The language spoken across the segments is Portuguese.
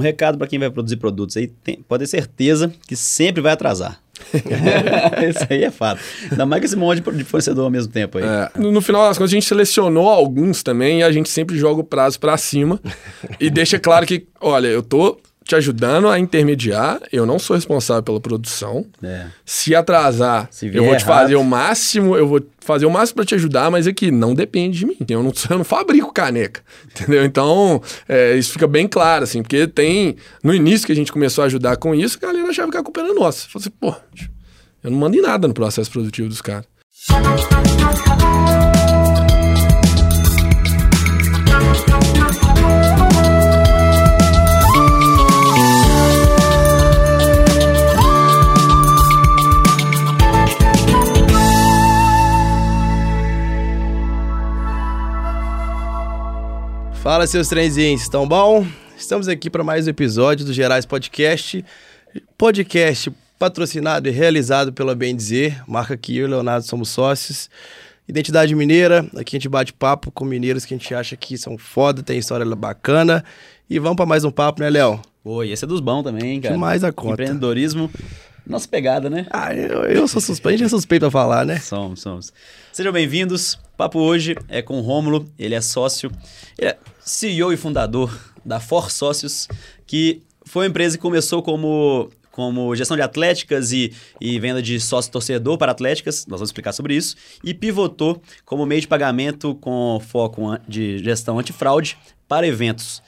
Um recado para quem vai produzir produtos aí, tem, pode ter certeza que sempre vai atrasar. Isso aí é fato. Ainda mais que esse monte de fornecedor ao mesmo tempo aí. É, no, no final das contas, a gente selecionou alguns também e a gente sempre joga o prazo para cima e deixa claro que, olha, eu tô te ajudando a intermediar, eu não sou responsável pela produção. É. Se atrasar, Se eu vou vier te fazer errado. o máximo, eu vou fazer o máximo para te ajudar, mas aqui não depende de mim. Eu não, eu não fabrico caneca, entendeu? Então, é, isso fica bem claro, assim, porque tem. No início que a gente começou a ajudar com isso, a galera achava que a culpa era nossa. Falei assim, pô, eu não mando em nada no processo produtivo dos caras. Fala, seus trenzinhos, estão bom? Estamos aqui para mais um episódio do Gerais Podcast. Podcast patrocinado e realizado pela Bem Dizer, marca que eu e o Leonardo somos sócios. Identidade mineira, aqui a gente bate papo com mineiros que a gente acha que são foda, tem história bacana. E vamos para mais um papo, né, Léo? E esse é dos bons também, cara. Demais a conta. Empreendedorismo, nossa pegada, né? Ah, eu, eu sou suspeito, a gente é suspeito pra falar, né? Somos, somos. Sejam bem-vindos. O papo hoje é com o Rômulo, ele é sócio, ele é CEO e fundador da For Sócios, que foi uma empresa que começou como, como gestão de atléticas e, e venda de sócio-torcedor para atléticas, nós vamos explicar sobre isso, e pivotou como meio de pagamento com foco de gestão antifraude para eventos.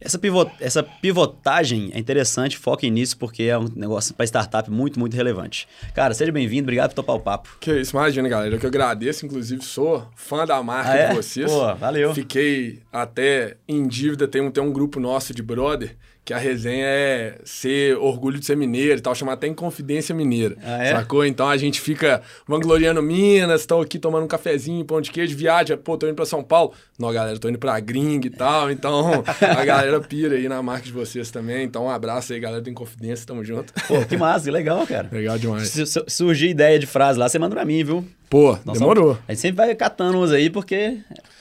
Essa, pivot, essa pivotagem é interessante, foquem nisso, porque é um negócio para startup muito, muito relevante. Cara, seja bem-vindo, obrigado por topar o papo. Que isso, imagina, galera. Eu que agradeço, inclusive, sou fã da marca Ah, é? de vocês. Pô, valeu. Fiquei até em dívida, tem um, tem um grupo nosso de brother que a resenha é ser orgulho de ser mineiro e tal, chamar até Inconfidência Mineira. Ah, é? Sacou? Então a gente fica vangloriando Minas, estão aqui tomando um cafezinho, pão de queijo, viaja, pô, tô indo pra São Paulo. Não, galera, tô indo pra gringa e tal. Então a galera pira aí na marca de vocês também. Então um abraço aí, galera do Inconfidência, tamo junto. Pô, que massa, que legal, cara. Legal demais. Se, se surgir ideia de frase lá, você manda pra mim, viu? Pô, Nós demorou. vamos- a gente sempre vai catando uns aí, porque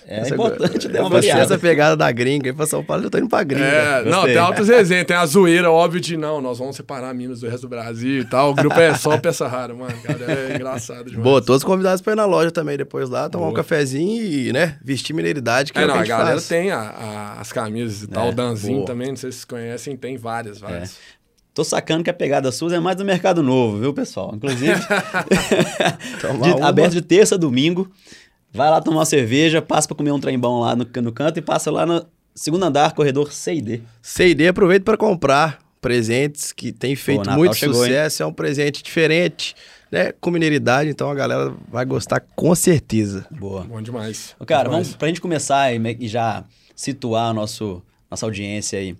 é Essa- importante dar uma Você variada. essa pegada da gringa, aí pra São Paulo eu tô indo pra gringa. É, não, tem altas resenhas, tem a zoeira, óbvio, de não, nós vamos separar Minas do resto do Brasil e tal. O grupo é só peça rara, mano. Cara, é engraçado demais. Boa, todos convidados pra ir na loja também depois lá, tomar um Boa. cafezinho e, né, vestir mineiridade, que é, É, não, que a a galera faz. tem a- a- as camisas e tal. É, o Danzinho boa. também, não sei se vocês conhecem, tem várias, várias. Tô sacando que a pegada sua é mais do mercado novo, viu, pessoal? Inclusive, de- aberto de terça a domingo. Vai lá tomar uma cerveja, passa pra comer um trem bom lá no, no canto e passa lá no segundo andar, corredor C&D. C&D aproveita para comprar presentes que tem feito Natal muito chegou, hein? sucesso, é um presente diferente, né, com mineiridade, então a galera vai gostar com certeza. Boa. Bom demais. Ô, Cara, demais. vamos, pra gente começar e, me- já situar a nosso, nossa audiência aí.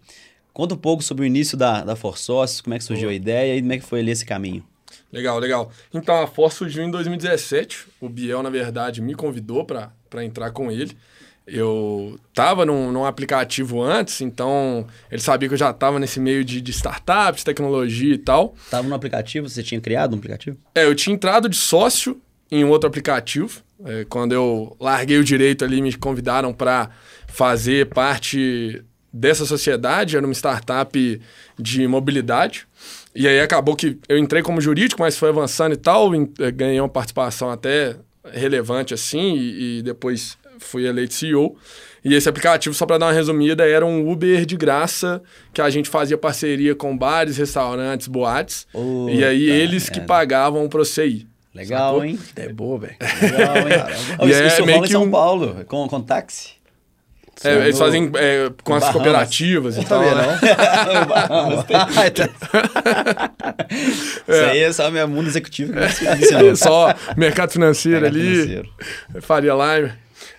Conta um pouco sobre o início da, da Forsócios, como é que surgiu a ideia e como é que foi ali esse caminho. Legal, legal. Então, a Force surgiu em 2017. O Biel, na verdade, me convidou para entrar com ele. Eu tava num, num aplicativo antes, então ele sabia que eu já tava nesse meio de, de startups, tecnologia e tal. Tava no aplicativo, você tinha criado um aplicativo? É, eu tinha entrado de sócio em um outro aplicativo. É, quando eu larguei o direito ali, me convidaram para fazer parte dessa sociedade. Era uma startup de mobilidade. E aí acabou que eu entrei como jurídico, mas foi avançando e tal. eh, Ganhei uma participação até relevante assim, e, e depois fui eleito CEO. E esse aplicativo, só para dar uma resumida, era um Uber de graça que a gente fazia parceria com bares, restaurantes, boates. Puta e aí eles que pagavam para você ir. Legal, Sacou? hein? É boa, velho. Legal, hein? E isso é isso meio rola em São um- Paulo, com, com táxi. É, eles no- fazem é, com as Bahamas. cooperativas e tal. Sabia, né? Isso aí é só meu mundo executivo que ensinou. Só mercado financeiro Mercado ali, financeiro. Faria Lime.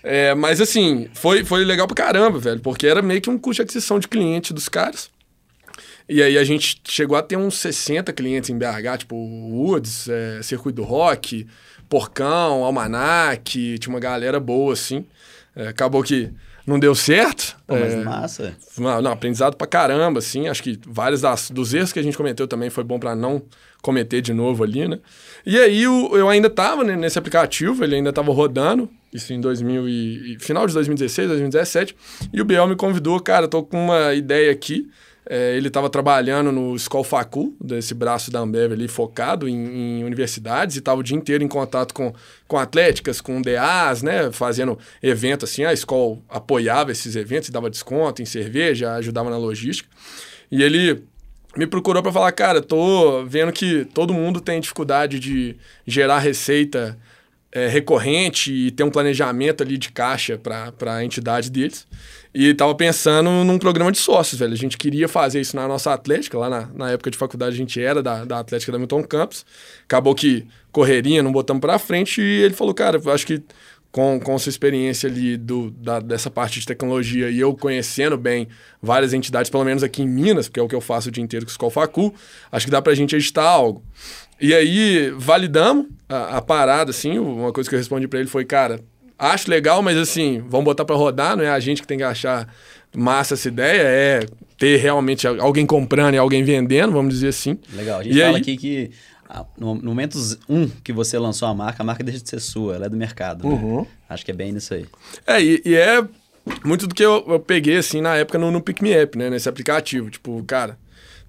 É, mas assim, foi, foi legal pra caramba, velho, porque era meio que um custo de aquisição de cliente dos caras. E aí a gente chegou a ter uns 60 clientes em BH, tipo Woods, é, Circuito do Rock, Porcão, Almanac, tinha uma galera boa, assim. É, acabou que não deu certo. Pô, mas é, massa. Não, aprendizado pra caramba, assim. Acho que vários das, dos erros que a gente cometeu também foi bom pra não cometer de novo ali, né? E aí o- eu ainda tava né, nesse aplicativo, ele ainda tava rodando, isso em 2000 e, e- final de 2016, 2017, e o Biel me convidou, cara, tô com uma ideia aqui, é, ele estava trabalhando no Escol Facul, desse braço da Ambev ali, focado em, em universidades, e estava o dia inteiro em contato com, com atléticas, com DAs, né? Fazendo evento assim. A escola apoiava esses eventos, dava desconto em cerveja, ajudava na logística. E ele me procurou para falar, cara, tô vendo que todo mundo tem dificuldade de gerar receita é, recorrente e ter um planejamento ali de caixa para a entidade deles. E tava pensando num programa de sócios, velho. A gente queria fazer isso na nossa Atlética, lá na, na época de faculdade a gente era da, da Atlética da Milton Campos. Acabou que correria, não botamos para frente e ele falou, cara, eu acho que com, com sua experiência ali do, da, dessa parte de tecnologia e eu conhecendo bem várias entidades, pelo menos aqui em Minas, porque é o que eu faço o dia inteiro com o Escola Facu, acho que dá pra gente editar algo. E aí, validamos a, a parada, assim, uma coisa que eu respondi para ele foi, cara, acho legal, mas assim, vamos botar para rodar, não é a gente que tem que achar massa essa ideia, é ter realmente alguém comprando e alguém vendendo, vamos dizer assim. Legal, a gente e fala aí... aqui que no momento um que você lançou a marca, a marca deixa de ser sua, ela é do mercado. Né? Uhum. Acho que é bem nisso aí. É, e, e é muito do que eu, eu, peguei, assim, na época no, no Pick Me Up, né, nesse aplicativo. Tipo, cara,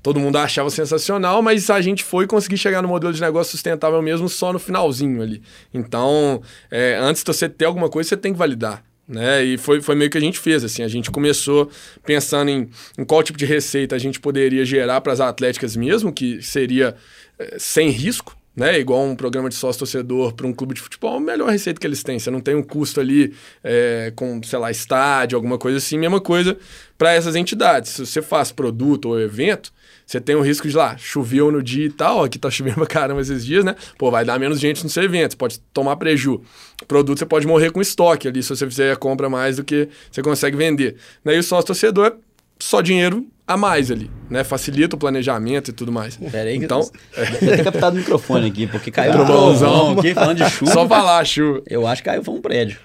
todo mundo achava sensacional, mas a gente foi conseguir chegar no modelo de negócio sustentável mesmo só no finalzinho ali. Então, é, antes de você ter alguma coisa, você tem que validar. Né? E foi, foi meio que a gente fez, assim, a gente começou pensando em, em qual tipo de receita a gente poderia gerar para as atléticas mesmo, que seria é, sem risco, né? Igual um programa de sócio-torcedor para um clube de futebol, a melhor receita que eles têm. Você não tem um custo ali é, com, sei lá, estádio, alguma coisa assim. Mesma coisa para essas entidades. Se você faz produto ou evento, você tem o risco de lá, choveu no dia e tal, aqui tá chovendo pra caramba esses dias, né? Pô, vai dar menos gente no seu evento, você pode tomar preju. Produto você pode morrer com estoque ali, se você fizer a compra mais do que você consegue vender. Daí o sócio-torcedor é só dinheiro a mais ali, né? Facilita o planejamento e tudo mais. Peraí, então, deve ter captado o microfone aqui, porque caiu um Trovãozão. trovão aqui, falando de chuva. Só falar, chuva. Eu acho que caiu foi um prédio.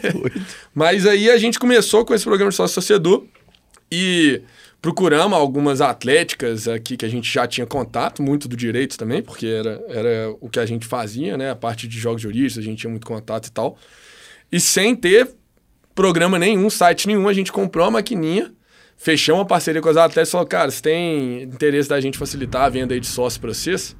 Mas aí a gente começou com esse programa de sócio-torcedor e procuramos algumas atléticas aqui que a gente já tinha contato, muito do direito também, porque era, era o que a gente fazia, né? A parte de jogos jurídicos, a gente tinha muito contato e tal. E sem ter programa nenhum, site nenhum, a gente comprou uma maquininha fechamos uma parceria com as atletas e falou, cara, você tem interesse da gente facilitar a venda aí de sócio para vocês?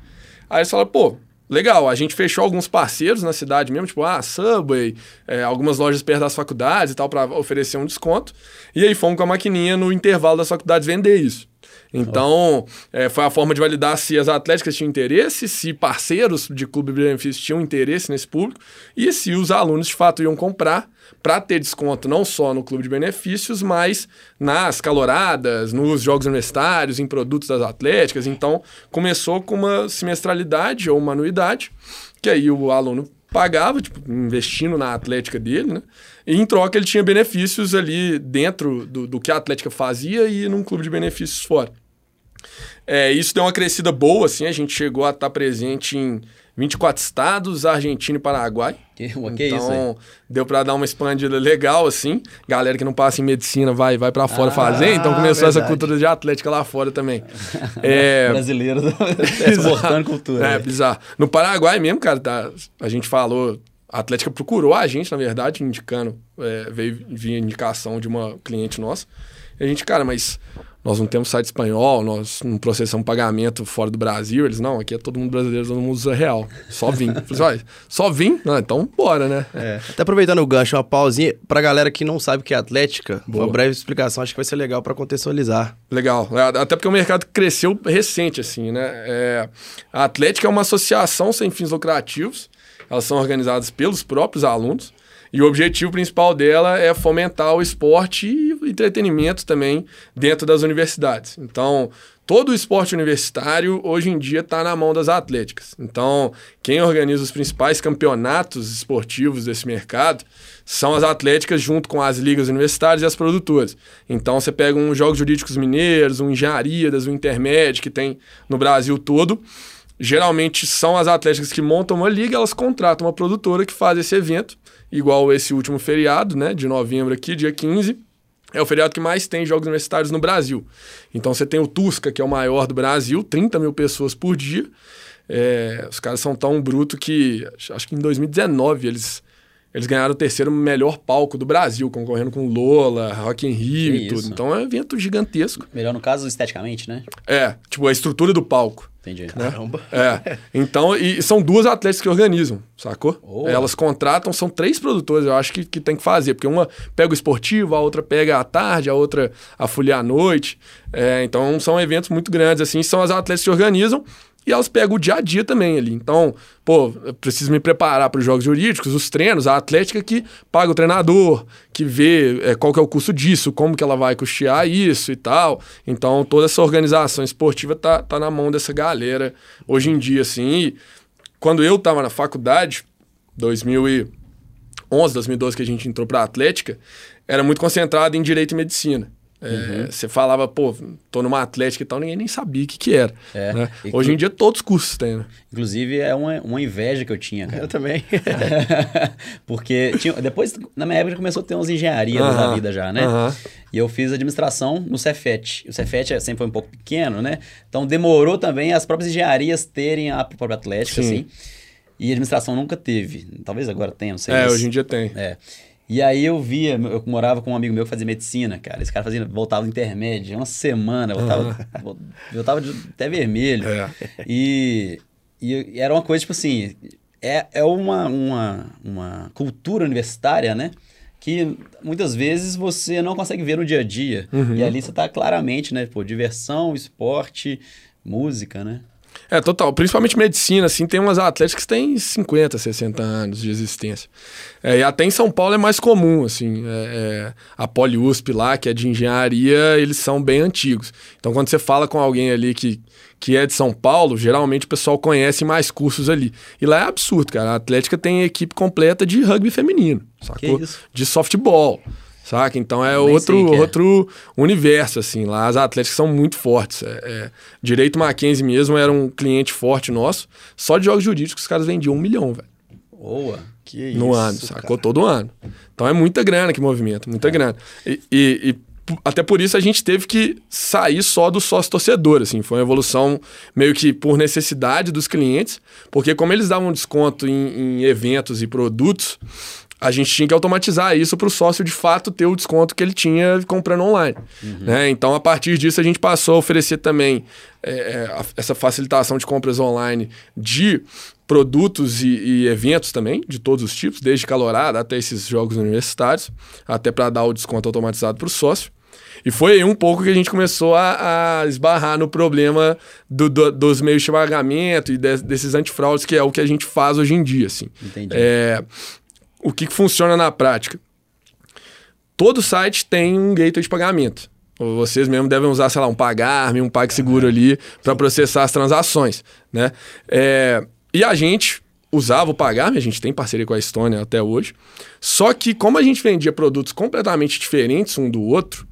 Aí eles falaram, pô, legal, a gente fechou alguns parceiros na cidade mesmo, tipo, ah, Subway, é, algumas lojas perto das faculdades e tal, para oferecer um desconto. E aí fomos com a maquininha no intervalo das faculdades vender isso. Então, é, foi a forma de validar se as atléticas tinham interesse, se parceiros de clube de benefícios tinham interesse nesse público e se os alunos de fato iam comprar para ter desconto não só no clube de benefícios, mas nas caloradas, nos jogos universitários, em produtos das atléticas. Então, começou com uma semestralidade ou uma anuidade, que aí o aluno pagava, tipo, investindo na atlética dele, né? E em troca ele tinha benefícios ali dentro do, do que a atlética fazia e num clube de benefícios fora. É, isso deu uma crescida boa, assim, a gente chegou a estar presente em 24 estados, Argentina e Paraguai. Que, que então, é isso aí? deu para dar uma expandida legal, assim. Galera que não passa em medicina vai, vai para fora Ah, fazer, então começou essa verdade. cultura de atlética lá fora também. é, Brasileiro exportando cultura. é, bizarro. No Paraguai mesmo, cara, tá, a gente falou. A Atlética procurou a gente, na verdade, indicando, é, veio via indicação de uma cliente nossa. E a gente, cara, mas nós não temos site espanhol, nós não processamos pagamento fora do Brasil. Eles, não, aqui é todo mundo brasileiro, todo mundo usa real. Só vim. Falei, olha, só vim? Não, então bora, né? É. Até aproveitando o gancho, uma pausinha pra galera que não sabe o que é Atlética, Boa. uma breve explicação, acho que vai ser legal pra contextualizar. Legal. É, Até porque o mercado cresceu recente, assim, né? É, a Atlética é uma associação sem fins lucrativos. Elas são organizadas pelos próprios alunos. E o objetivo principal dela é fomentar o esporte e o entretenimento também dentro das universidades. Então, todo o esporte universitário hoje em dia está na mão das atléticas. Então, quem organiza os principais campeonatos esportivos desse mercado são as atléticas junto com as ligas universitárias e as produtoras. Então, você pega um Jogos Jurídicos Mineiros, um Engenharias, um Intermédio que tem no Brasil todo. Geralmente são as atléticas que montam uma liga, elas contratam uma produtora que faz esse evento, igual esse último feriado, né, de novembro aqui, dia 15. É o feriado que mais tem jogos universitários no Brasil. Então você tem o Tusca, que é o maior do Brasil, 30 mil pessoas por dia. É, os caras são tão bruto que acho que em 2019 eles eles ganharam o terceiro melhor palco do Brasil, concorrendo com Lola, Rock in Rio Que e tudo. isso. Então é um evento gigantesco. Melhor no caso, esteticamente, né? É, tipo, a estrutura do palco. Entendi. Caramba. É. Então, e são duas atletas que organizam, sacou? Oh. Elas contratam, são três produtoras, eu acho que, que tem que fazer, porque uma pega o esportivo, a outra pega à tarde, a outra a folia à noite. É, então, são eventos muito grandes, assim, são as atletas que organizam e elas pegam o dia a dia também ali. Então, pô, eu preciso me preparar para os jogos jurídicos, os treinos, a atlética que paga o treinador, que vê é, qual que é o custo disso, como que ela vai custear isso e tal. Então, toda essa organização esportiva tá, tá na mão dessa galera hoje em dia, assim. E quando eu tava na faculdade, 2011, 2012, que a gente entrou pra Atlética, era muito concentrado em Direito e Medicina. É, Você falava, pô, tô numa Atlética e tal, ninguém nem sabia o que que era. É. né? Hoje que- em dia todos os cursos têm, né? Inclusive, é uma, uma inveja que eu tinha, cara. Eu também. Porque tinha, depois, na minha época, começou a ter umas engenharias da Aham, vida já, né? aham. E eu fiz administração no Cefet. O Cefet é- sempre foi um pouco pequeno, né? Então demorou também as próprias engenharias terem a própria atlética, Sim. assim. E administração nunca teve. Talvez agora tenha, não sei. É, mas- hoje em dia tem. É. E aí eu via, eu morava com um amigo meu que fazia medicina, cara. Esse cara fazia, voltava do intermédio, uma semana, voltava, voltava de- até vermelho. É. E, e era uma coisa, tipo assim, é, é uma, uma, uma cultura universitária, né? Que muitas vezes você não consegue ver no dia a dia. Uhum. E ali você tá claramente, né? Pô, diversão, esporte, música, né? É, total. Principalmente medicina, assim, tem umas atléticas que têm 50, 60 anos de existência. É, e até em São Paulo é mais comum, assim. é, é, a PoliUSP lá, que é de engenharia, eles são bem antigos. Então, quando você fala com alguém ali que, que é de São Paulo, geralmente o pessoal conhece mais cursos ali. E lá é absurdo, cara. A Atlética tem equipe completa de rugby feminino, sacou? isso? De softball. Saca? Então é outro, é. outro universo, assim. Lá as atléticas são muito fortes. É, é, Direito Mackenzie mesmo era um cliente forte nosso. Só de jogos jurídicos os caras vendiam um milhão, velho. Boa. Que No isso, ano, cara. sacou? Todo ano. Então é muita grana que movimenta, muita grana. E, e- e até por isso a gente teve que sair só do sócio torcedor, assim. Foi uma evolução meio que por necessidade dos clientes, porque como eles davam desconto em, em eventos e produtos, a gente tinha que automatizar isso para o sócio de fato ter o desconto que ele tinha comprando online. né? Então, a partir disso, a gente passou a oferecer também é, é, a- essa facilitação de compras online de produtos e, e eventos também, de todos os tipos, desde calorada até esses jogos universitários, até para dar o desconto automatizado para o sócio. E foi aí um pouco que a gente começou a, a esbarrar no problema do- do- dos meios de pagamento e des- desses antifraudes, que é o que a gente faz hoje em dia. Assim. Entendi. É, o que, funciona na prática? Todo site tem um gateway de pagamento. Ou Vocês mesmo devem usar, sei lá, um Pagarme, um PagSeguro ali para processar as transações, né? É, e a gente usava o Pagarme, a gente tem parceria com a Estônia até hoje. Só que como a gente vendia produtos completamente diferentes um do outro,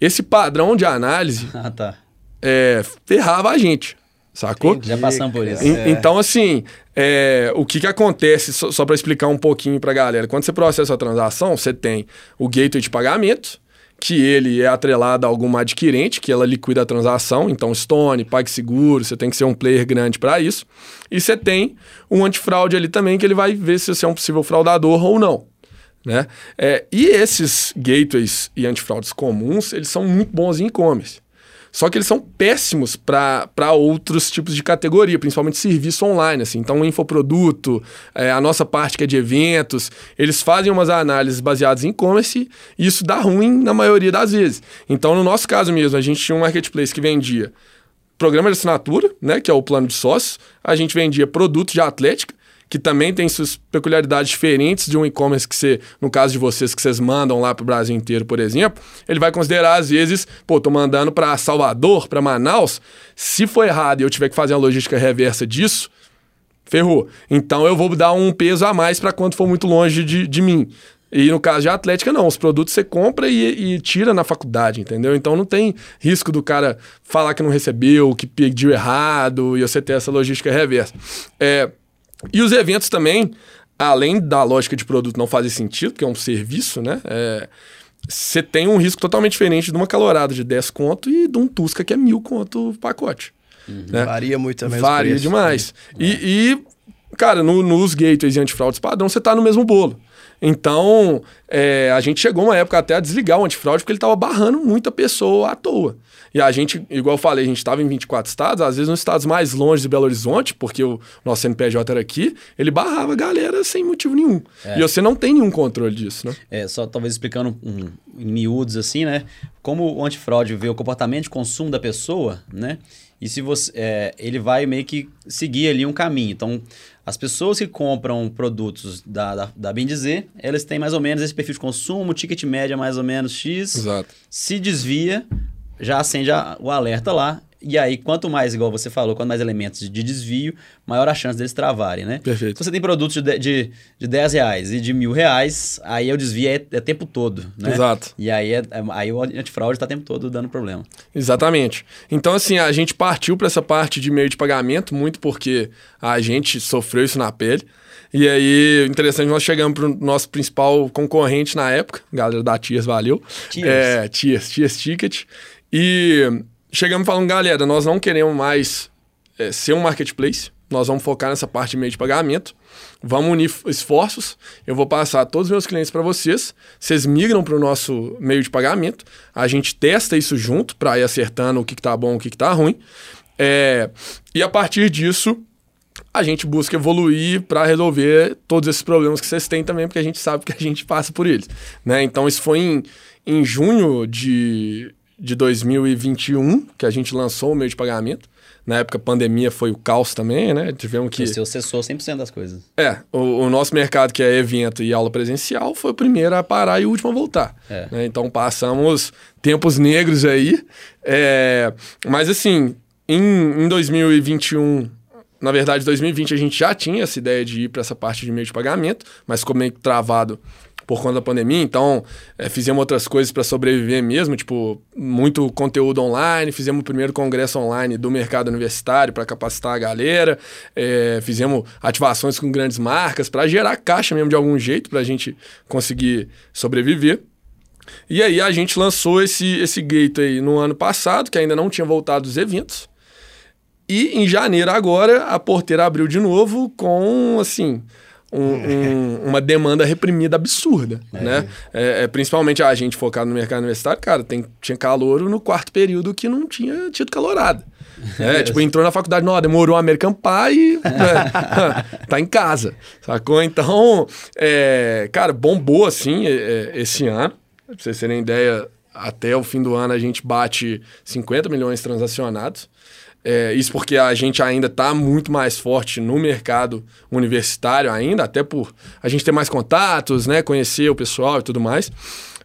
esse padrão de análise Ah, tá. é, ferrava a gente, sacou? Já passamos por isso. En- Então, assim, é, o que, que acontece, só, só para explicar um pouquinho para a galera, quando você processa a transação, você tem o gateway de pagamento, que ele é atrelado a alguma adquirente, que ela liquida a transação, então Stone, PagSeguro, você tem que ser um player grande para isso. E você tem um antifraude ali também, que ele vai ver se você é um possível fraudador ou não. Né? É, e esses gateways e antifraudes comuns, eles são muito bons em e-commerce. Só que eles são péssimos para outros tipos de categoria, principalmente serviço online. Assim. Então, o infoproduto, é, a nossa parte que é de eventos, eles fazem umas análises baseadas em e-commerce e isso dá ruim na maioria das vezes. Então, no nosso caso mesmo, a gente tinha um marketplace que vendia programa de assinatura, né, que é o plano de sócios. A gente vendia produtos de atlética, que também tem suas peculiaridades diferentes de um e-commerce que você, no caso de vocês, que vocês mandam lá para o Brasil inteiro, por exemplo, ele vai considerar, às vezes, pô, tô mandando para Salvador, para Manaus, se for errado e eu tiver que fazer a logística reversa disso, ferrou. Então eu vou dar um peso a mais para quando for muito longe de, de mim. E no caso de Atlética, não. Os produtos você compra e, e tira na faculdade, entendeu? Então não tem risco do cara falar que não recebeu, que pediu errado e você ter essa logística reversa. É, e os eventos também, além da lógica de produto não fazer sentido, que é um serviço, né? É, você tem um risco totalmente diferente de uma calorada de 10 conto e de um Tusca que é mil conto o pacote. né? Varia muito também Varia preços. demais. E, e, cara, no- nos gateways e antifraudes padrão, você tá no mesmo bolo. Então, é, a gente chegou uma época até a desligar o antifraude porque ele estava barrando muita pessoa à toa. E a gente, igual eu falei, a gente estava em 24 estados, às vezes nos estados mais longe de Belo Horizonte, porque o nosso CNPJ era aqui, ele barrava a galera sem motivo nenhum. É. E você não tem nenhum controle disso, né? É, só talvez explicando um, em miúdos assim, né? Como o antifraude vê o comportamento de consumo da pessoa, né? E se você. é, ele vai meio que seguir ali um caminho. Então, as pessoas que compram produtos da, da, da Bem Dizer, elas têm mais ou menos esse perfil de consumo, ticket média mais ou menos X. Exato. Se desvia, já acende a- o alerta lá. E aí, quanto mais, igual você falou, quanto mais elementos de desvio, maior a chance deles travarem, né? Perfeito. Se você tem produtos de, de, de, de 10 reais e de mil reais, aí o desvio é, é tempo todo, né? Exato. E aí, é, é- aí o antifraude está o tempo todo dando problema. Exatamente. Então, assim, a gente partiu para essa parte de meio de pagamento, muito porque a gente sofreu isso na pele. E aí, interessante, nós chegamos para o nosso principal concorrente na época, galera da Tiers, valeu. Tiers. É, Tiers, Tiers Ticket. E chegamos falando, galera, nós não queremos mais é, ser um marketplace, nós vamos focar nessa parte de meio de pagamento. Vamos unir esforços. Eu vou passar todos os meus clientes para vocês. Vocês migram para o nosso meio de pagamento. A gente testa isso junto para ir acertando o que, que tá bom, o que, que tá ruim. É, e a partir disso, a gente busca evoluir para resolver todos esses problemas que vocês têm também, porque a gente sabe que a gente passa por eles. Né? Então, isso foi em, em junho de, de 2021 que a gente lançou o meio de pagamento. Na época, a pandemia foi o caos também, né? Tivemos que. Seu cessou 100% das coisas. É, o, o nosso mercado, que é evento e aula presencial, foi o primeiro a parar e o último a voltar. É. né? Então passamos tempos negros aí. É, mas assim, em, em 2021, na verdade, 2020 a gente já tinha essa ideia de ir para essa parte de meio de pagamento, mas ficou meio que travado por conta da pandemia, então é, fizemos outras coisas para sobreviver mesmo, tipo, muito conteúdo online, fizemos o primeiro congresso online do mercado universitário para capacitar a galera, é, fizemos ativações com grandes marcas para gerar caixa mesmo de algum jeito para a gente conseguir sobreviver. E aí a gente lançou esse, esse gateway no ano passado, que ainda não tinha voltado os eventos. E em janeiro agora a porteira abriu de novo com, assim, um- um- uma demanda reprimida absurda, né? É, é, principalmente a gente focado no mercado universitário, cara, tem, tinha calouro no quarto período que não tinha tido calorada. É, tipo, entrou na faculdade, não, demorou o American Pie, né? tá em casa, sacou? Então, é, cara, bombou assim é, é, esse ano. Pra vocês terem ideia, até o fim do ano a gente bate 50 milhões transacionados. É, isso porque a gente ainda está muito mais forte no mercado universitário ainda, até por a gente ter mais contatos, né, conhecer o pessoal e tudo mais.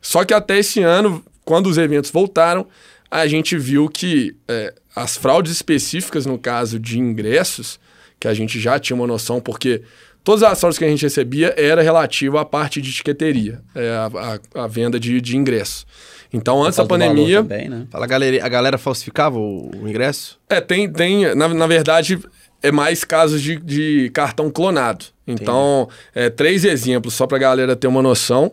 Só que até esse ano, quando os eventos voltaram, a gente viu que é, as fraudes específicas no caso de ingressos, que a gente já tinha uma noção, porque todas as fraudes que a gente recebia era relativa à parte de etiqueteria, é, a, a- a venda de, de ingresso. Então, antes da pandemia, Também, né? Fala, galera, a galera falsificava o, o ingresso? é, tem, tem na, na verdade, é mais casos de, de cartão clonado. Então, é, três exemplos, só pra galera ter uma noção.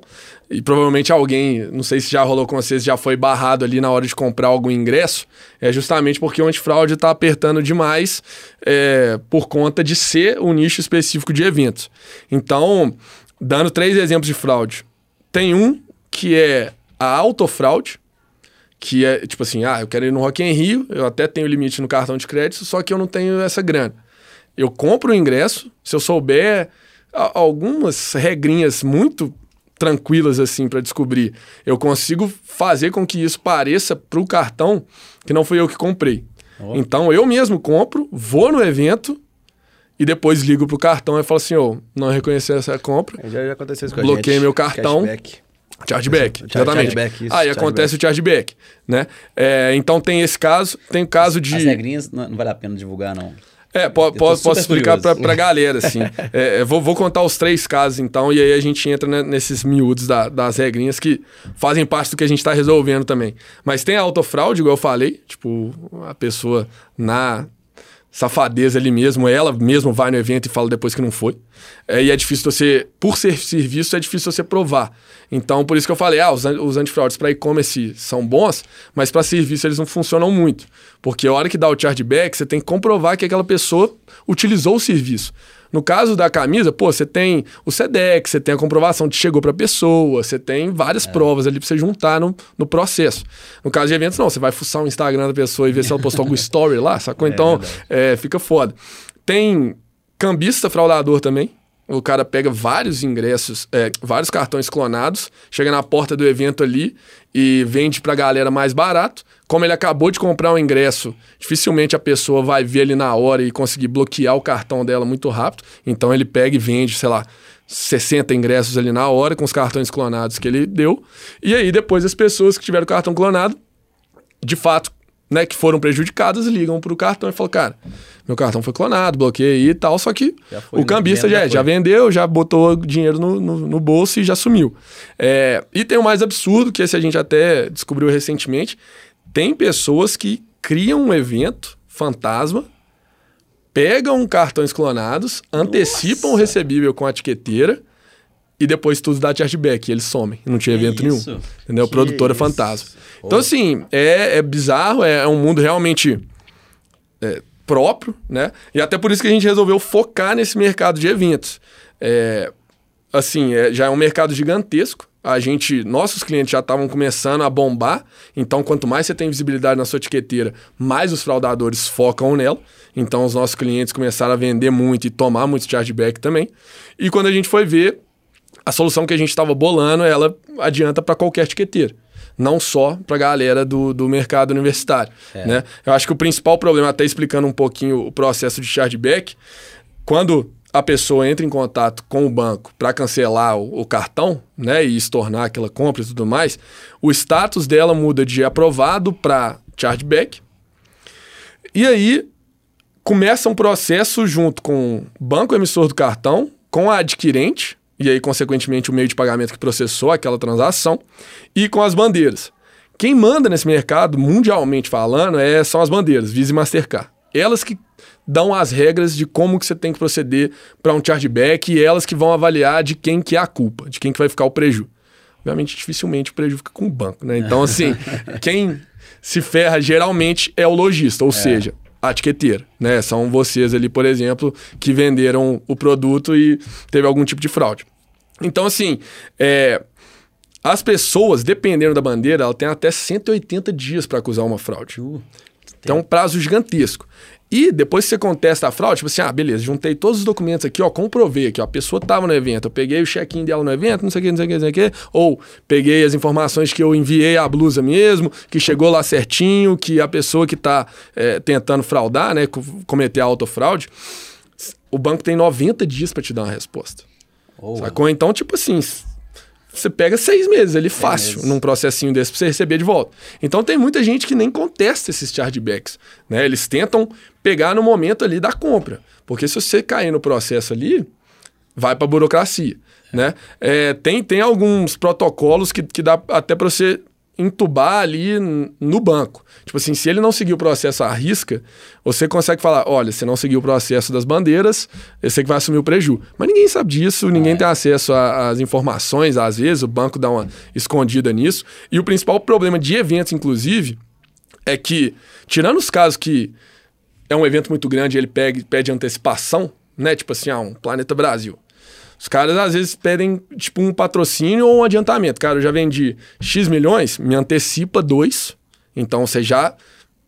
E provavelmente alguém, não sei se já rolou com vocês, já foi barrado ali na hora de comprar algum ingresso. É justamente porque o antifraude tá apertando demais é, por conta de ser um nicho específico de eventos. Então, dando três exemplos de fraude. Tem um que é a autofraude, que é tipo assim, ah, eu quero ir no Rock in Rio, eu até tenho limite no cartão de crédito, só que eu não tenho essa grana. Eu compro o ingresso, se eu souber algumas regrinhas muito tranquilas assim para descobrir, eu consigo fazer com que isso pareça pro cartão que não fui eu que comprei. Ó. Então eu mesmo compro, vou no evento e depois ligo pro cartão e falo assim, ô, não reconheci essa compra, Já, já aconteceu isso com Bloqueei gente. meu cartão. Cashback. Chargeback, Char- exatamente. chargeback, isso, Aí acontece o chargeback, né? É, então tem esse caso, tem o caso de... As regrinhas não, não vale a pena divulgar, não. É, po- posso explicar pra, curioso. pra galera, assim. É, é, vou, vou contar os três casos, então, e aí a gente entra né, nesses miúdos da- das regrinhas que fazem parte do que a gente tá resolvendo também. Mas tem a autofraude, igual eu falei, tipo, a pessoa na safadeza ali mesmo, ela mesmo vai no evento e fala depois que não foi. É, e é difícil você, por ser serviço, é difícil você provar. Então, por isso que eu falei, ah, os, os antifraudes para e-commerce são bons, mas para serviço eles não funcionam muito. Porque a hora que dá o chargeback, você tem que comprovar que aquela pessoa utilizou o serviço. No caso da camisa, pô, você tem o SEDEX, você tem a comprovação de chegou pra pessoa, você tem várias provas ali pra você juntar no, no processo. No caso de eventos, não, você vai fuçar o Instagram da pessoa e ver se ela postou algum story lá, sacou? É então, é, fica foda. Tem cambista fraudador também. O cara pega vários ingressos, é, vários cartões clonados, chega na porta do evento ali e vende pra galera mais barato. Como ele acabou de comprar um ingresso, dificilmente a pessoa vai ver ali na hora e conseguir bloquear o cartão dela muito rápido. Então ele pega e vende, sei lá, 60 ingressos ali na hora com os cartões clonados que ele deu. E aí depois as pessoas que tiveram cartão clonado de fato, né, que foram prejudicadas, ligam pro cartão e falam, cara, meu cartão foi clonado, bloqueei e tal, só que o cambista venda já, já já foi. vendeu, já botou dinheiro no, no, no bolso e já sumiu. É, e tem o mais absurdo, que esse a gente até descobriu recentemente, tem pessoas que criam um evento fantasma, pegam cartões clonados, antecipam o recebível com a etiqueteira e depois tudo dá chargeback, e eles somem, não tinha evento isso? nenhum. Entendeu? Que Produtora isso? fantasma. Pô. Então, assim, é, é bizarro, é, é um mundo realmente é, próprio, né? E até por isso que a gente resolveu focar nesse mercado de eventos. É, assim, é, já é um mercado gigantesco. A gente, nossos clientes já estavam começando a bombar. Então, quanto mais você tem visibilidade na sua etiqueteira, mais os fraudadores focam nela. Então, os nossos clientes começaram a vender muito e tomar muito chargeback também. E quando a gente foi ver, a solução que a gente estava bolando, ela adianta para qualquer etiqueteiro. Não só para a galera do, do mercado universitário. É. Né? Eu acho que o principal problema, até explicando um pouquinho o processo de chargeback, quando a pessoa entra em contato com o banco para cancelar o, o cartão, né, e estornar aquela compra e tudo mais, o status dela muda de aprovado para chargeback. E aí começa um processo junto com o banco emissor do cartão, com a adquirente, e aí, consequentemente, o meio de pagamento que processou aquela transação, e com as bandeiras. Quem manda nesse mercado, mundialmente falando, é, são as bandeiras, Visa e Mastercard. Elas que dão as regras de como que você tem que proceder para um chargeback e elas que vão avaliar de quem que é a culpa, de quem que vai ficar o preju. Obviamente, dificilmente o preju fica com o banco, né? Então, assim, quem se ferra geralmente é o lojista, ou seja, a etiqueteira, né? São vocês ali, por exemplo, que venderam o produto e teve algum tipo de fraude. Então, assim, é, as pessoas, dependendo da bandeira, ela tem até 180 dias para acusar uma fraude. Uh, Então, é um prazo gigantesco. E depois que você contesta a fraude, tipo assim, ah, beleza, juntei todos os documentos aqui, ó, comprovei aqui, ó, a pessoa tava no evento, eu peguei o check-in dela no evento, não sei o que, não sei o que, não sei o que, ou peguei as informações que eu enviei a blusa mesmo, que chegou lá certinho, que a pessoa que tá é, tentando fraudar, né, co- cometer a autofraude, o banco tem 90 dias para te dar uma resposta. oh, Sacou? Então, tipo assim, você pega seis meses ali fácil meses. num processinho desse pra você receber de volta. Então tem muita gente que nem contesta esses chargebacks. Né? Eles tentam pegar no momento ali da compra. Porque se você cair no processo ali, vai pra burocracia. Né? É, tem, tem alguns protocolos que, que dá até para você entubar ali no banco. Tipo assim, se ele não seguir o processo à risca, você consegue falar, olha, você não seguiu o processo das bandeiras, sei que vai assumir o preju. Mas ninguém sabe disso, ninguém tem acesso a- às informações, às vezes o banco dá uma escondida nisso. E o principal problema de eventos, inclusive, é que, tirando os casos que é um evento muito grande ele pega, pede antecipação, né? Tipo assim, ah, um Planeta Brasil. Os caras às vezes pedem tipo um patrocínio ou um adiantamento. Cara, eu já vendi X milhões, me antecipa dois. Então você já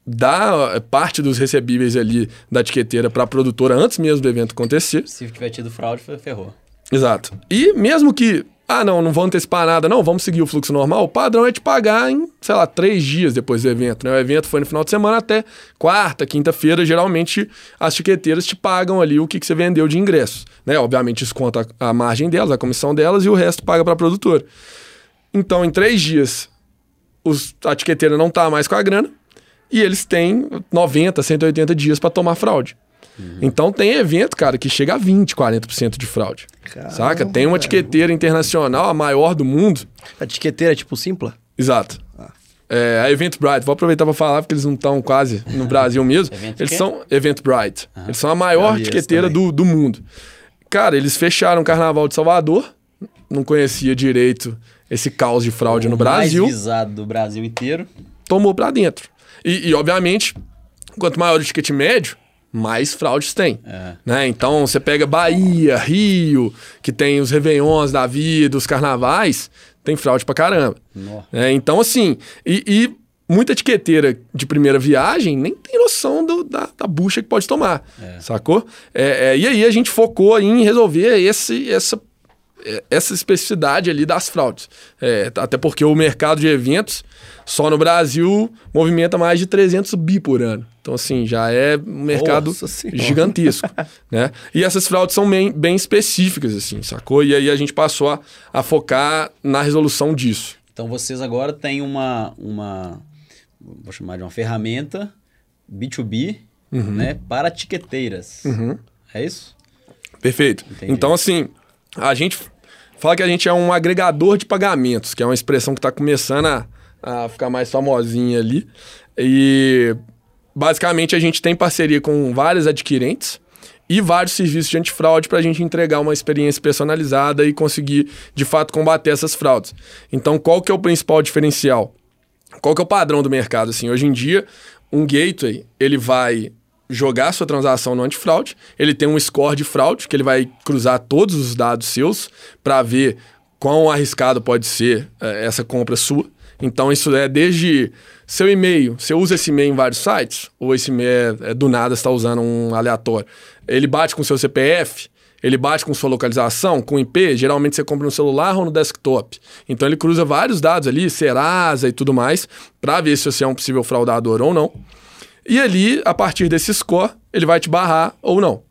dá eh, parte dos recebíveis ali da etiqueteira para a produtora antes mesmo do evento acontecer. se tiver tido fraude, fe- ferrou. Exato. E mesmo que, ah, não, não vou antecipar nada, não, vamos seguir o fluxo normal, o padrão é te pagar em, sei lá, três dias depois do evento. Né? O evento foi no final de semana até quarta, quinta-feira, geralmente as tiqueteiras te pagam ali o que, que você vendeu de ingressos. Né? Obviamente desconta a, a margem delas, a comissão delas, e o resto paga para a produtora. Então, em três dias, os, a etiqueteira não tá mais com a grana e eles têm 90, 180 dias para tomar fraude. Então tem evento, cara, que chega a 20, 40% de fraude. saca? Tem uma etiqueteira internacional, a maior do mundo. A etiqueteira é tipo Simpla? Exato. É, a Eventbrite, vou aproveitar para falar porque eles não estão quase no Brasil mesmo. Eles são Eventbrite. Eles são a maior esse etiqueteira do, do mundo. Cara, eles fecharam o Carnaval de Salvador. Não conhecia direito esse caos de fraude no O Brasil. mais visado do Brasil inteiro. tomou pra dentro. E, e, obviamente, quanto maior o ticket médio, mais fraudes tem. É. Né? Então, você pega Bahia, Rio, que tem os Réveillons da vida, os carnavais, tem fraude pra caramba. É, então, assim, e, e muita etiqueteira de primeira viagem nem tem noção do- da, da bucha que pode tomar, sacou? É, é, e aí a gente focou em resolver esse, essa, é, essa especificidade ali das fraudes. É, até porque o mercado de eventos, só no Brasil, movimenta mais de 300 bi por ano. Então, assim, já é um mercado gigantesco, né? E essas fraudes são bem, bem específicas, assim, sacou? E aí a gente passou a, a focar na resolução disso. Então vocês agora têm uma, uma vou chamar de uma ferramenta B2B, Uhum. né, para tiqueteiras. É isso? Perfeito. Entendi. Então, assim, a gente fala que a gente é um agregador de pagamentos, que é uma expressão que está começando a, a ficar mais famosinha ali. E basicamente a gente tem parceria com vários adquirentes e vários serviços de antifraude para a gente entregar uma experiência personalizada e conseguir, de fato, combater essas fraudes. Então, qual que é o principal diferencial? Qual que é o padrão do mercado? Assim, hoje em dia, um gateway, ele vai jogar sua transação no antifraude, ele tem um score de fraude, que ele vai cruzar todos os dados seus para ver quão arriscado pode ser eh, essa compra sua. Então, isso é desde seu e-mail. Você usa esse e-mail em vários sites? Ou esse e-mail é, é do nada, você está usando um aleatório? Ele bate com seu CPF? Ele bate com sua localização, com IP, geralmente você compra no celular ou no desktop. Então ele cruza vários dados ali, Serasa e tudo mais, para ver se você é um possível fraudador ou não. E ali, a partir desse score, ele vai te barrar ou não.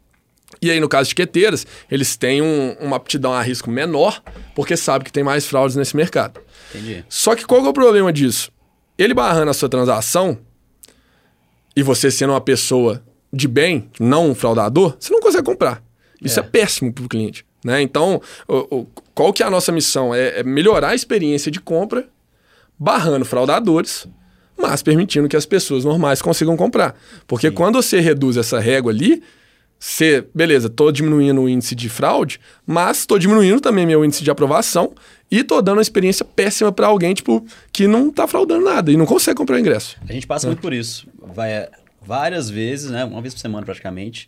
E aí, no caso de etiqueteiras, eles têm um- uma aptidão a risco menor, porque sabe que tem mais fraudes nesse mercado. Entendi. Só que qual que é o problema disso? Ele barrando a sua transação e você sendo uma pessoa de bem, não um fraudador, você não consegue comprar. Isso é, É. péssimo para o cliente. Né? Então, o- o- qual que é a nossa missão? É, é melhorar a experiência de compra, barrando fraudadores, mas permitindo que as pessoas normais consigam comprar. Porque quando você reduz essa régua ali, você, beleza, tô diminuindo o índice de fraude, mas tô diminuindo também meu índice de aprovação e tô dando uma experiência péssima para alguém, tipo, que não tá fraudando nada e não consegue comprar o ingresso. A gente passa muito por isso. Vai é, várias vezes, né? Uma vez por semana praticamente.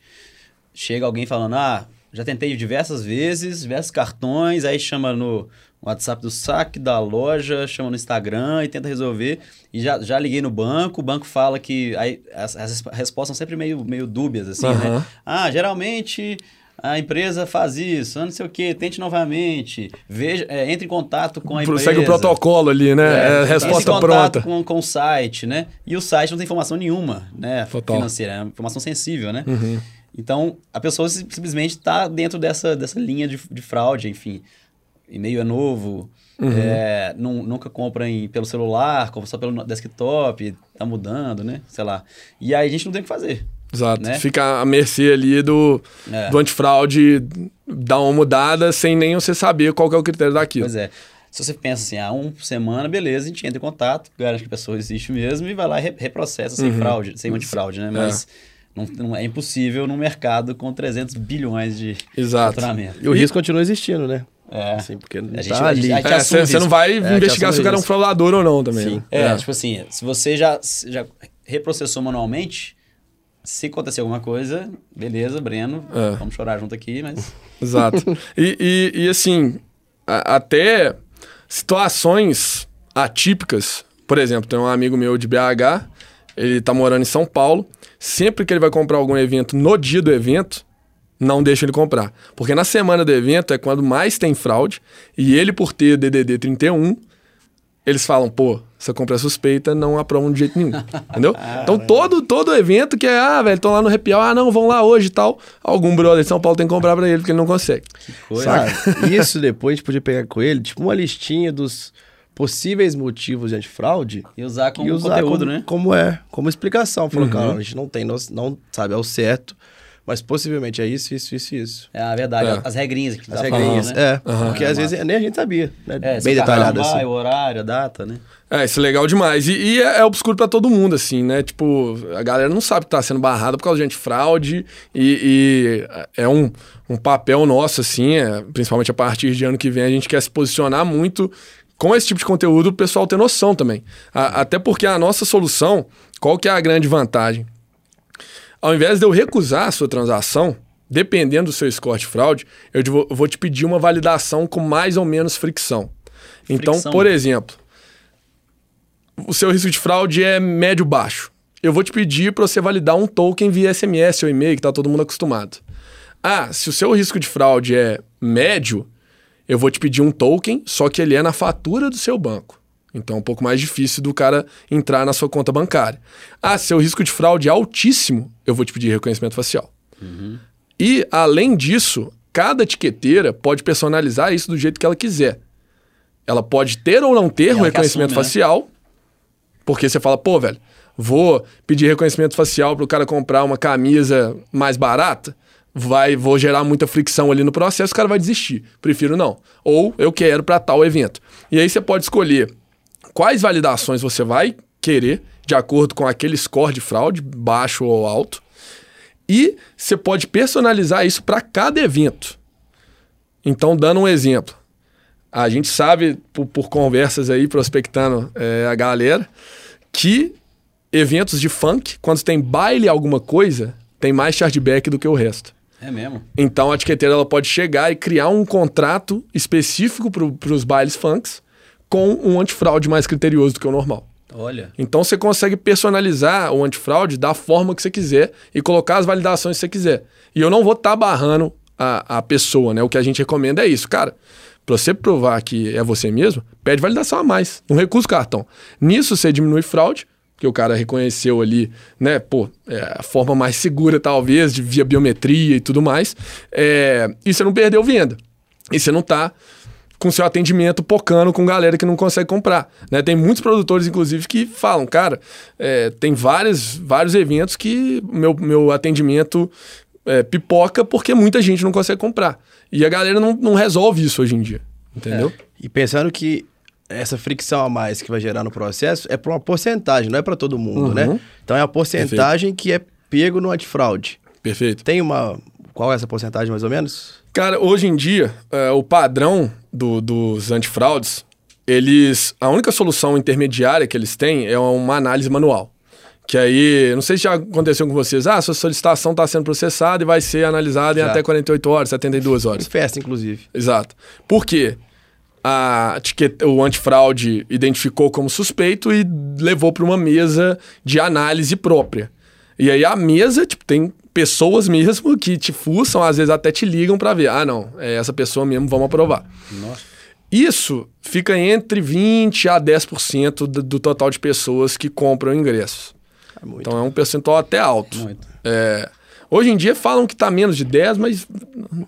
Chega alguém falando: ah, já tentei diversas vezes, diversos cartões, aí chama no WhatsApp do saque da loja, chama no Instagram e tenta resolver. E já, já liguei no banco, o banco fala que. Aí, as, as respostas são sempre meio, meio dúbias, assim, Aham. né? Ah, geralmente. A empresa faz isso, ah, não sei o quê, tente novamente, veja, é, entre em contato com a empresa. Segue o protocolo ali, né? É, em resposta contato pronta. Com, com o site, né? E o site não tem informação nenhuma, né? Total. Financeira, é uma informação sensível, né? Uhum. Então, a pessoa sim- simplesmente está dentro dessa, dessa linha de, de fraude, enfim. E-mail é novo, Uhum. é, nun- nunca compra em, pelo celular, compra só pelo desktop, tá mudando, né? Sei lá. E aí a gente não tem o que fazer. Exato. né? Fica à mercê ali do, É. do antifraude dar uma mudada sem nem você saber qual que é o critério daquilo. Pois é. Se você pensa assim, ah, um por semana, beleza, a gente entra em contato, garante que a pessoa existe mesmo e vai lá e re- reprocessa Uhum. sem fraude, sem antifraude, né? Mas não, não é impossível num mercado com 300 bilhões de Exato. faturamento. E o risco continua existindo, né? É. Assim, porque não A gente- tá a gente- ali. a gente- É, você não vai É, investigar se o cara é um fraudador ou não também. Sim. né? É, tipo assim, se você já, já reprocessou manualmente, se acontecer alguma coisa, beleza, Breno, É. vamos chorar junto aqui, mas... Exato. E, e, e, assim, a- até situações atípicas. Por exemplo, tem um amigo meu de BH, ele tá morando em São Paulo. Sempre que ele vai comprar algum evento no dia do evento, não deixa ele comprar. Porque na semana do evento é quando mais tem fraude. E ele, por ter DDD 31, eles falam, pô, essa compra é suspeita, não aprovam de jeito nenhum. entendeu? Então todo, todo evento que é, ah, velho, estão lá no happy hour, ah, não, vão lá hoje e tal. Algum brother de São Paulo tem que comprar pra ele, porque ele não consegue. Coisa. Sabe? Isso depois a gente podia pegar com ele, tipo, uma listinha dos possíveis motivos de antifraude E usar como e usar conteúdo, como, né? como é, como explicação. Falou, Uhum. cara, a gente não tem, no- não sabe ao certo, mas possivelmente é isso, isso, isso, isso. É a verdade, É. as regrinhas que As tá regrinhas, falando, né? é. Aham. Porque às vezes nem a gente sabia, né? É, Bem detalhado vai, assim. o horário, a data, né? É, isso é legal demais. E, e é, é obscuro pra todo mundo, assim, né? Tipo, a galera não sabe que tá sendo barrada por causa de antifraude e, e é um, um papel nosso, assim, é, principalmente a partir de ano que vem, a gente quer se posicionar muito com esse tipo de conteúdo, o pessoal ter noção também. A- até porque a nossa solução, qual que é a grande vantagem? Ao invés de eu recusar a sua transação, dependendo do seu score de fraude, eu vou, te pedir uma validação com mais ou menos fricção. Então, Fricção. por exemplo, o seu risco de fraude é médio-baixo. Eu vou te pedir para você validar um token via SMS ou e-mail, que tá todo mundo acostumado. Ah, se o seu risco de fraude é médio, eu vou te pedir um token, só que ele é na fatura do seu banco. Então é um pouco mais difícil do cara entrar na sua conta bancária. Ah, se seu risco de fraude é altíssimo, eu vou te pedir reconhecimento facial. E, além disso, cada etiqueteira pode personalizar isso do jeito que ela quiser. Ela pode ter ou não ter um reconhecimento assume, né? facial, porque você fala, pô, velho, vou pedir reconhecimento facial para o cara comprar uma camisa mais barata, vai, vou gerar muita fricção ali no processo, o cara vai desistir. Prefiro não. Ou eu quero para tal evento. E aí você pode escolher quais validações você vai querer, de acordo com aquele score de fraude, baixo ou alto. E você pode personalizar isso para cada evento. Então, dando um exemplo, a gente sabe por, por conversas aí, prospectando é, a galera, que eventos de funk, quando tem baile alguma coisa, tem mais chargeback do que o resto. É mesmo? Então a etiqueteira ela pode chegar e criar um contrato específico para os bailes funks com um antifraude mais criterioso do que o normal. Olha. Então você consegue personalizar o antifraude da forma que você quiser e colocar as validações que você quiser. E eu não vou estar barrando a, a pessoa, né? O que a gente recomenda é isso, cara. Pra você provar que é você mesmo, pede validação a mais. Não recusa o cartão. Nisso você diminui fraude, porque o cara reconheceu ali, né? Pô, é a forma mais segura, talvez, de via biometria e tudo mais. É, e você não perdeu venda. E você não tá com seu atendimento pocando com galera que não consegue comprar. Né? Tem muitos produtores, inclusive, que falam, cara, é, tem vários, vários eventos que meu, meu atendimento é, pipoca porque muita gente não consegue comprar. E a galera não, não resolve isso hoje em dia. Entendeu? E pensando que essa fricção a mais que vai gerar no processo é para uma porcentagem, não é para todo mundo, Uhum. né? Então é a porcentagem que é pego no antifraude. Perfeito. Tem uma. Qual é essa porcentagem mais ou menos? Cara, hoje em dia, é, o padrão do- dos antifraudes, eles. A única solução intermediária que eles têm é uma análise manual. Que aí, não sei se já aconteceu com vocês, ah, sua solicitação está sendo processada e vai ser analisada em até 48 horas, 72 Em horas. festa, inclusive. Exato. Por quê? A etiqueta- o antifraude identificou como suspeito e levou para uma mesa de análise própria. E aí a mesa, tipo, tem pessoas mesmo que te fuçam, às vezes até te ligam para ver. Ah, não, é essa pessoa mesmo, vamos aprovar. Nossa. Isso fica entre 20% a 10% do, do total de pessoas que compram ingressos. É muito. Então é um percentual até alto. Muito. É, hoje em dia falam que tá menos de 10, mas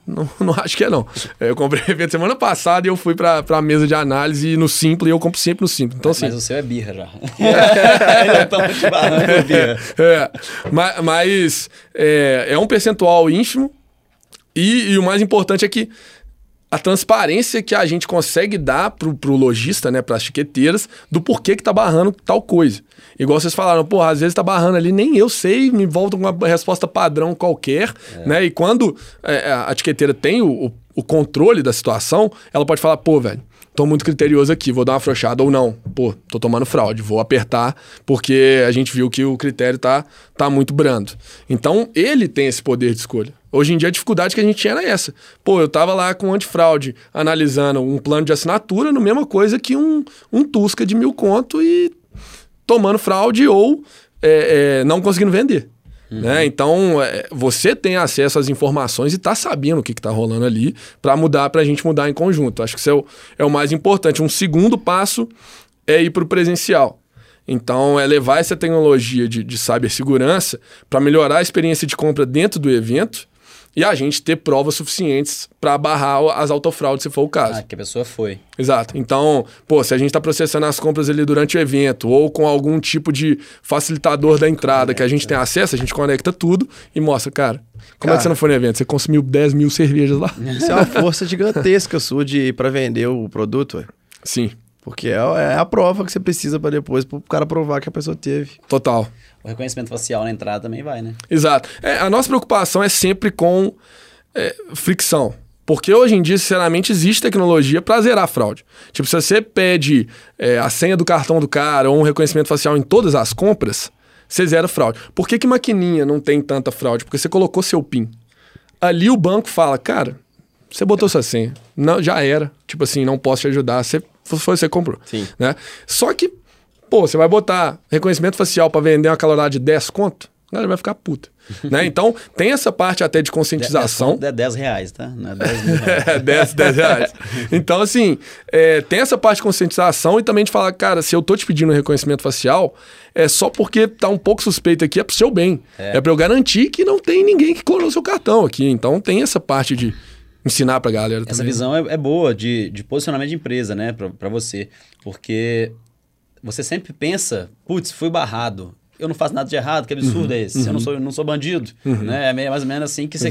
não, não acho que é não. É, Eu comprei evento semana passada e eu fui pra, pra mesa de análise no Simples e eu compro sempre no Simples. Então, assim, Mas o seu é birra já. Ele é tão birra. é, ma- mas é, é um percentual ínfimo e, e o mais importante é que a transparência que a gente consegue dar pro, pro lojista, né, pras chiqueteiras, do porquê que tá barrando tal coisa. Igual vocês falaram, porra, às vezes tá barrando ali, nem eu sei, me voltam com uma resposta padrão qualquer, né? E quando é, a etiqueteira tem o, o, o controle da situação, ela pode falar, pô, velho, tô muito criterioso aqui, vou dar uma afrouxada ou não. Pô, tô tomando fraude, vou apertar, porque a gente viu que o critério tá, tá muito brando. Então, ele tem esse poder de escolha. Hoje em dia, a dificuldade que a gente tinha era essa. Pô, eu tava lá com antifraude, analisando um plano de assinatura, no mesma coisa que um, um Tusca de mil conto e tomando fraude ou é, é, não conseguindo vender. Né? Então, é, você tem acesso às informações e tá sabendo o que, que tá rolando ali para mudar, pra gente mudar em conjunto. Acho que isso é o, é o mais importante. Um segundo passo é ir pro presencial. Então, é levar essa tecnologia de, de cibersegurança para melhorar a experiência de compra dentro do evento e a gente ter provas suficientes para barrar as autofraudes, se for o caso. Ah, que a pessoa foi. Exato. Então, pô, se a gente está processando as compras ali durante o evento ou com algum tipo de facilitador da entrada que a gente tem acesso, a gente conecta tudo e mostra, cara, como é Cara. que você não foi no evento? Você consumiu 10 mil cervejas lá? Isso é uma força gigantesca sua de para vender o produto, ué. Sim, Porque é, é a prova que você precisa para depois pro cara provar que a pessoa teve. total. O reconhecimento facial na entrada também vai, né? Exato. É, a nossa preocupação é sempre com é, fricção. Porque hoje em dia, sinceramente, existe tecnologia para zerar a fraude. Tipo, se você pede é, a senha do cartão do cara ou um reconhecimento facial em todas as compras, você zera fraude. Por que, que maquininha não tem tanta fraude? Porque você colocou seu PIN. Ali o banco fala, cara, você botou sua senha. Não, já era. Tipo assim, não posso te ajudar. Você, foi você comprou. Sim. Né? Só que, pô, você vai botar reconhecimento facial para vender uma calorada de 10 conto? A galera vai ficar puta. né? Então, tem essa parte até de conscientização. É 10 reais, tá? Não é 10 mil reais. É, 10, 10 reais. Então, assim, é, tem essa parte de conscientização e também de falar, cara, se eu tô te pedindo reconhecimento facial, é só porque tá um pouco suspeito aqui, é pro seu bem. É, é para eu garantir que não tem ninguém que clonou seu cartão aqui. Então, tem essa parte de ensinar pra galera Essa também. visão é, é boa de, de posicionamento de empresa, né, pra, pra você. Porque você sempre pensa, putz, fui barrado eu não faço nada de errado, que absurdo uhum, é esse? Uhum. Eu não sou, não sou bandido. Uhum. Né? É mais ou menos assim que você,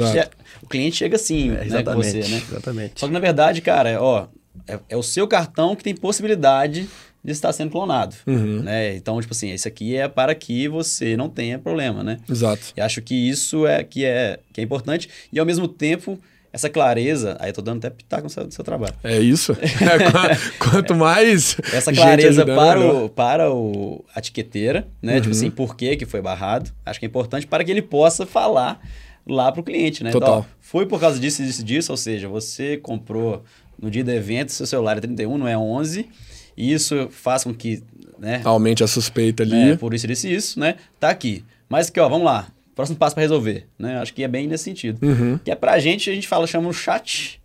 o cliente chega assim né, com você, né? Exatamente. Só que na verdade, cara, é, ó, é, é, o seu cartão que tem possibilidade de estar sendo clonado. Uhum. Né? Então, tipo assim, isso aqui é para que você não tenha problema, né? Exato. E acho que isso é que é, que é importante. E ao mesmo tempo essa clareza, aí eu tô dando até pitaco no seu, no seu trabalho. É isso. É, quanto mais. Essa clareza para, o, para o, a etiqueteira, né? Tipo uhum. Tipo assim, por que, que foi barrado. Acho que é importante para que ele possa falar lá para o cliente, né? Total. Então, ó, foi por causa disso, disso, disso. Ou seja, você comprou no dia do evento, seu celular é 31, não é 11. E isso faz com que. Né, Aumente a suspeita ali. Né, por isso, isso, isso, né? Tá aqui. Mas aqui, ó, vamos lá próximo passo para resolver, né? Acho que é bem nesse sentido. Uhum. Que é pra gente, a gente fala, chama o chat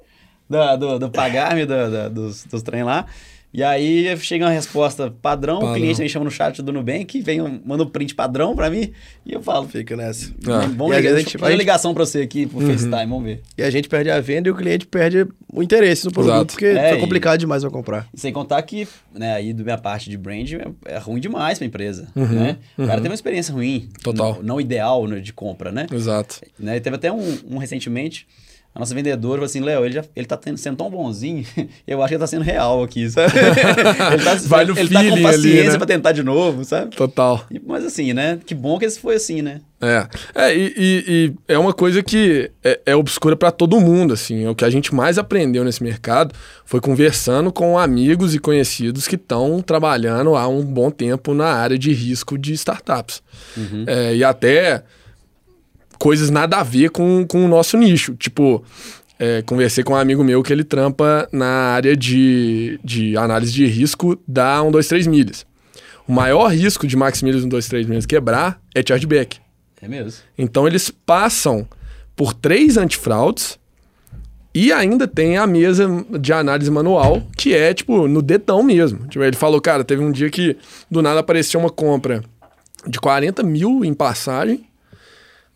do, do, do pagar-me do, do, dos, dos trem lá. E aí chega uma resposta padrão, padrão. o cliente me chama no chat do Nubank, vem manda um print padrão para mim e eu falo. Fica nessa. Ah. Vamos ligar, a gente, a gente... ligação para você aqui pro uhum. FaceTime, vamos ver. E a gente perde a venda e o cliente perde o interesse no produto, Exato. porque é, foi complicado e... demais para comprar. sem contar que, né, aí da minha parte de brand é, é ruim demais pra empresa, uhum. né? O cara uhum. tem uma experiência ruim. Total. Não, não ideal né, de compra, né? Exato. Né? Teve até um, um recentemente a nossa vendedora falou assim, Léo, ele, já, ele tá tendo, sendo tão bonzinho, eu acho que ele tá sendo real aqui, sabe? ele tá, Vai no ele tá com paciência ali, né? pra tentar de novo, sabe? Total. E, mas assim, né? Que bom que esse foi assim, né? É, é e, e, e é uma coisa que é, é obscura para todo mundo, assim. O que a gente mais aprendeu nesse mercado foi conversando com amigos e conhecidos que estão trabalhando há um bom tempo na área de risco de startups. Uhum. É, e até coisas nada a ver com, com o nosso nicho. Tipo, é, conversei com um amigo meu que ele trampa na área de, de análise de risco da 123 milhas. O maior risco de Max Milhas 123 milhas quebrar é chargeback. É mesmo. Então eles passam por três antifraudes e ainda tem a mesa de análise manual, que é, tipo, no dedão mesmo. Tipo, ele falou, cara, teve um dia que do nada apareceu uma compra de 40 mil em passagem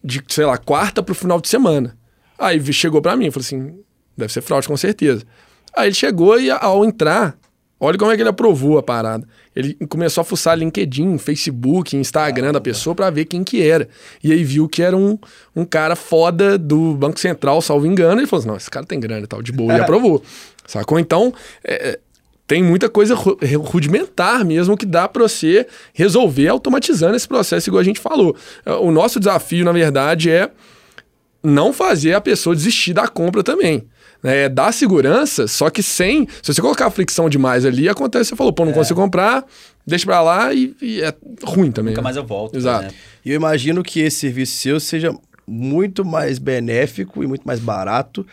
de, sei lá, quarta pro final de semana. Aí chegou para mim, falou assim, deve ser fraude com certeza. Aí ele chegou e ao entrar, olha como é que ele aprovou a parada. Ele começou a fuçar LinkedIn, Facebook, Instagram ah, da pessoa para ver quem que era. E aí viu que era um, um cara foda do Banco Central, salvo engano. E falou assim, não, esse cara tem grana e tal, de boa. E aprovou. Sacou? Então, é, tem muita coisa rudimentar mesmo que dá para você resolver automatizando esse processo, igual a gente falou. O nosso desafio, na verdade, é não fazer a pessoa desistir da compra também. Né? É dar segurança, só que sem. Se você colocar fricção demais ali, acontece, você falou, pô, não é. consigo comprar, deixa pra lá e, e, é ruim também. Nunca mais eu volto. Exato. E eu imagino que esse serviço seu seja muito mais benéfico e muito mais barato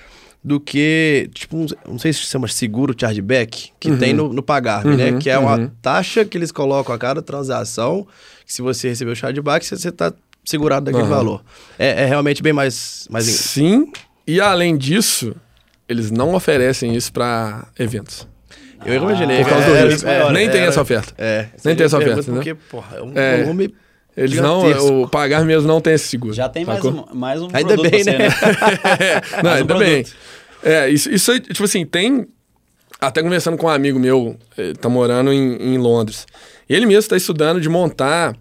do que, tipo, não sei se chama seguro chargeback, que né? uhum. tem no, no pagar, uhum, né? Que é uma uhum. taxa que eles colocam a cada transação, que se você receber o chargeback, você está segurado daquele valor. É, é, realmente bem mais, mais... Sim, e além disso, eles não oferecem isso para eventos. Eu imaginei. Por causa do risco. É, nem tem essa oferta. É. Nem tem essa oferta. Porque, porra, é um é. Eles não, o pagar mesmo não tem esse seguro. Já tem mais um, mais um ainda bem, você, né? né? não, ainda um bem. É, isso, isso aí, tipo assim, tem. Até conversando com um amigo meu, ele tá morando em, em Londres. Ele mesmo está estudando de montar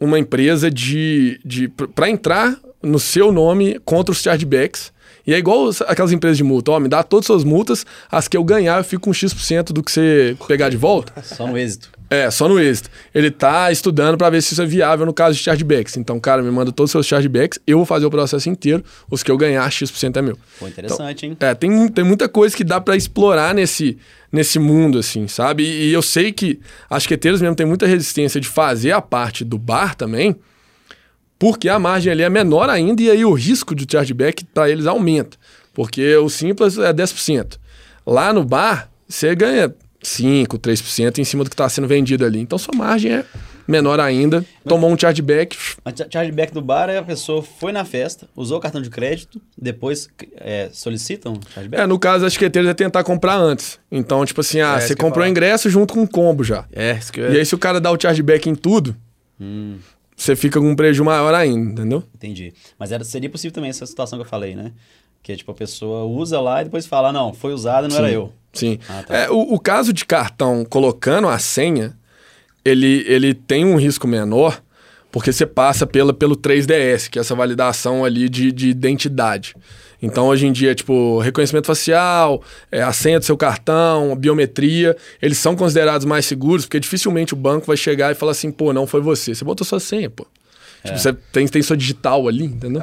uma empresa de, de para entrar no seu nome contra os chargebacks. E é igual aquelas empresas de multa. Ó, me dá todas as suas multas, as que eu ganhar eu fico com X% do que você pegar de volta. Só no êxito. É, só no êxito. Ele tá estudando para ver se isso é viável no caso de chargebacks. Então, cara, me manda todos os seus chargebacks, eu vou fazer o processo inteiro, os que eu ganhar, X% é meu. Pô, interessante, então, hein? É, tem, tem muita coisa que dá para explorar nesse, nesse mundo, assim, sabe? E, e eu sei que as queteiras mesmo têm muita resistência de fazer a parte do bar também, porque a margem ali é menor ainda e aí o risco de chargeback para eles aumenta. Porque o simples é 10%. Lá no bar, você ganha 5, 3% em cima do que está sendo vendido ali. Então sua margem é menor ainda, tomou um chargeback. Mas cha- chargeback do bar é a pessoa foi na festa, usou o cartão de crédito, depois é, solicitam chargeback? É, no caso das chiqueteiras é tentar comprar antes. Então, tipo assim, ah, É, você comprou o ingresso junto com o combo já. É, isso que eu... E aí, se o cara dá o chargeback em tudo, Hum, você fica com um prejuízo maior ainda, entendeu? entendi. Mas era, seria possível também essa situação que eu falei, né? Que tipo, a pessoa usa lá e depois fala, não, foi usada, não era Sim. eu. Sim. Ah, tá. É, o, o caso de cartão colocando a senha, ele, ele tem um risco menor, porque você passa pela, pelo 3DS, que é essa validação ali de, de identidade. Então, hoje em dia, tipo, reconhecimento facial, é, a senha do seu cartão, a biometria, eles são considerados mais seguros, porque dificilmente o banco vai chegar e falar assim, pô, não foi você. Você botou sua senha, pô. Tipo, você tem, tem sua digital ali, entendeu?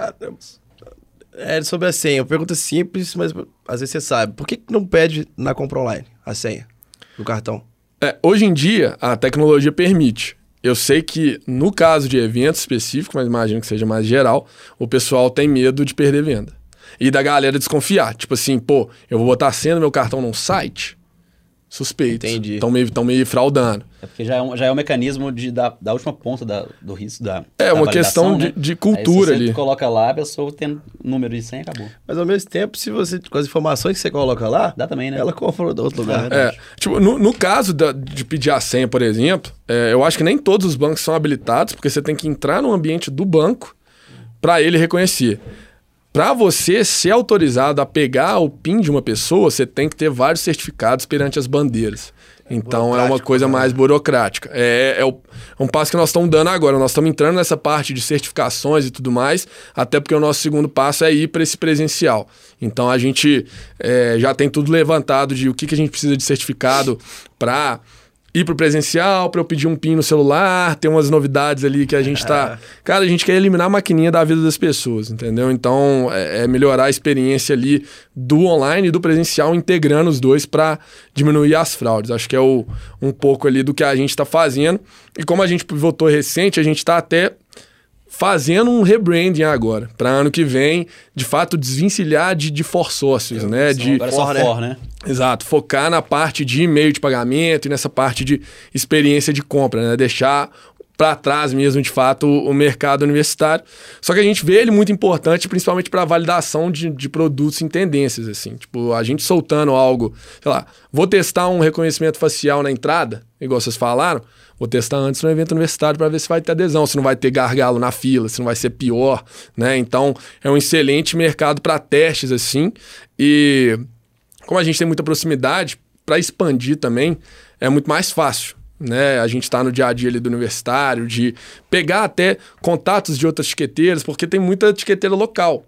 É sobre a senha. Pergunta simples, mas às vezes você sabe. Por que não pede na compra online a senha do cartão? É, hoje em dia, a tecnologia permite. Eu sei que no caso de eventos específicos, mas imagino que seja mais geral, o pessoal tem medo de perder venda. E da galera desconfiar. Tipo assim, pô, eu vou botar a senha do meu cartão num site? Suspeito. Entendi. Estão meio, tão meio fraudando. É porque já é um, já é um mecanismo de, da, da última ponta da- do risco da. É, da uma questão de- né? de cultura Aí, se você ali. coloca lá, a pessoa tem número de senha acabou. Mas ao mesmo tempo, se você, com as informações que você coloca lá, Dá também, né? ela do outro lugar. É, tipo, no, no caso da- de pedir a senha, por exemplo, é, eu acho que nem todos os bancos são habilitados, porque você tem que entrar no ambiente do banco para ele reconhecer. Para você ser autorizado a pegar o PIN de uma pessoa, você tem que ter vários certificados perante as bandeiras. Então é uma coisa né? mais burocrática. É, é, o- é um passo que nós estamos dando agora. Nós estamos entrando nessa parte de certificações e tudo mais, até porque o nosso segundo passo é ir para esse presencial. Então a gente é, já tem tudo levantado de o que, que a gente precisa de certificado para ir pro presencial, para eu pedir um PIN no celular, tem umas novidades ali que a gente tá. Cara, a gente quer eliminar a maquininha da vida das pessoas, entendeu? Então, é, é melhorar a experiência ali do online e do presencial, integrando os dois para diminuir as fraudes. Acho que é o, um pouco ali do que a gente está fazendo. E como a gente pivotou recente, a gente está até fazendo um rebranding agora, para ano que vem, de fato, desvencilhar de, de for sócios, né? De, Agora é só for, né? for, né? Exato, focar na parte de e-mail de pagamento e nessa parte de experiência de compra, né? Deixar para trás mesmo, de fato, o mercado universitário. Só que a gente vê ele muito importante, principalmente para validação de, de produtos em tendências, assim. Tipo, a gente soltando algo, sei lá, vou testar um reconhecimento facial na entrada, igual vocês falaram, vou testar antes no evento universitário para ver se vai ter adesão, se não vai ter gargalo na fila, se não vai ser pior, né? Então, é um excelente mercado para testes, assim. E como a gente tem muita proximidade, para expandir também é muito mais fácil. Né? A gente está no dia a dia ali do universitário, de pegar até contatos de outras etiqueteiras, porque tem muita etiqueteira local.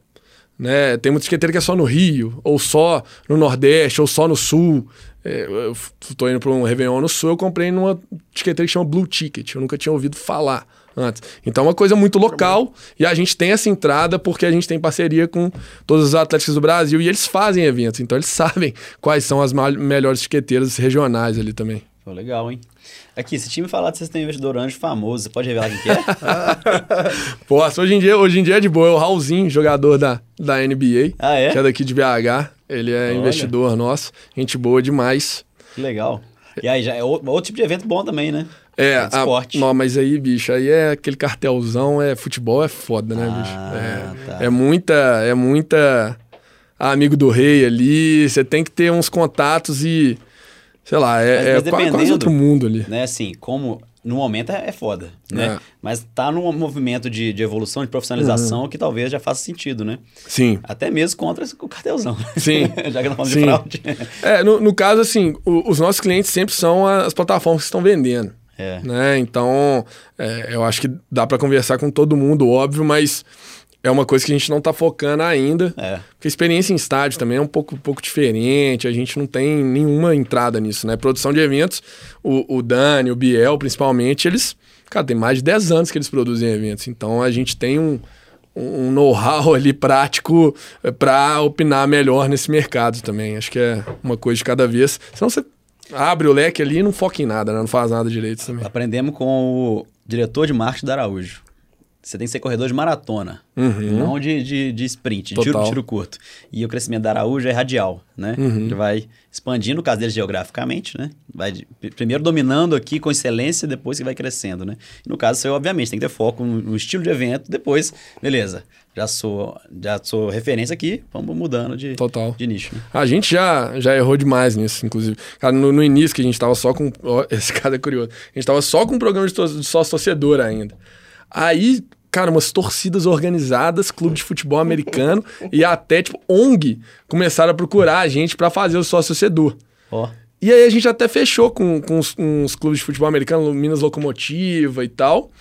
Né? Tem muita etiqueteira que é só no Rio, ou só no Nordeste, ou só no Sul. É, eu estou indo para um Réveillon no Sul, eu comprei numa etiqueteira que chama Blue Ticket, eu nunca tinha ouvido falar antes. Então é uma coisa muito local e a gente tem essa entrada porque a gente tem parceria com todos os atléticos do Brasil e eles fazem eventos, então eles sabem quais são as melhores etiqueteiras regionais ali também. Pô, legal, hein? Aqui, se time falar que vocês têm um investidor anjo famoso, você pode revelar quem que é? Pô, hoje em dia, hoje em dia é de boa, é o Raulzinho, jogador da, da NBA, Ah, é? que é daqui de BH. Ele é Olha. investidor nosso, gente boa demais. Que legal. E aí, já é outro tipo de evento bom também, né? É, a- esporte. não, mas aí, bicho, aí é aquele cartelzão, é futebol é foda, né, Ah, bicho? É, tá. é muita, é muita amigo do rei ali, você tem que ter uns contatos e, sei lá, é, mas é qua- quase outro mundo ali. Né, assim, como no momento é, é foda, né? É. Mas tá num movimento de, de evolução, de profissionalização Uhum. que talvez já faça sentido, né? Sim. Até mesmo contra o cartelzão. Sim. já que não falamos Sim. de fraude. É, no, no caso, assim, o- os nossos clientes sempre são as plataformas que estão vendendo. É. né? Então, é, eu acho que dá para conversar com todo mundo, óbvio, mas é uma coisa que a gente não tá focando ainda. É. Porque a experiência em estádio também é um pouco, um pouco diferente, a gente não tem nenhuma entrada nisso, né? Produção de eventos, o, o Dani, o Biel, principalmente, eles, cara, tem mais de 10 anos que eles produzem eventos, então a gente tem um, um know-how ali prático para opinar melhor nesse mercado também. Acho que é uma coisa de cada vez. Senão você abre o leque ali e não foca em nada, né? Não faz nada direito também. Aprendemos com o diretor de marketing da Araújo. Você tem que ser corredor de maratona, Uhum. não de, de, de sprint, de tiro, tiro curto. E o crescimento da Araújo é radial, né? Uhum. Ele vai expandindo, no caso dele geograficamente, né? Vai de- primeiro dominando aqui com excelência, depois que vai crescendo, né? E no caso seu, obviamente, tem que ter foco no, no estilo de evento, depois, beleza, já sou, já sou referência aqui, vamos mudando de, Total. de nicho. Né? A gente já, já errou demais nisso, inclusive. Cara, no, no início que a gente tava só com. ó, esse cara é curioso. A gente tava só com um programa de, to- de torcedor ainda. Aí, cara, umas torcidas organizadas, clube de futebol americano e até, tipo, ONG começaram a procurar a gente pra fazer o sócio torcedor. Ó, E aí a gente até fechou com, com uns, uns clubes de futebol americano, Minas Locomotiva e tal.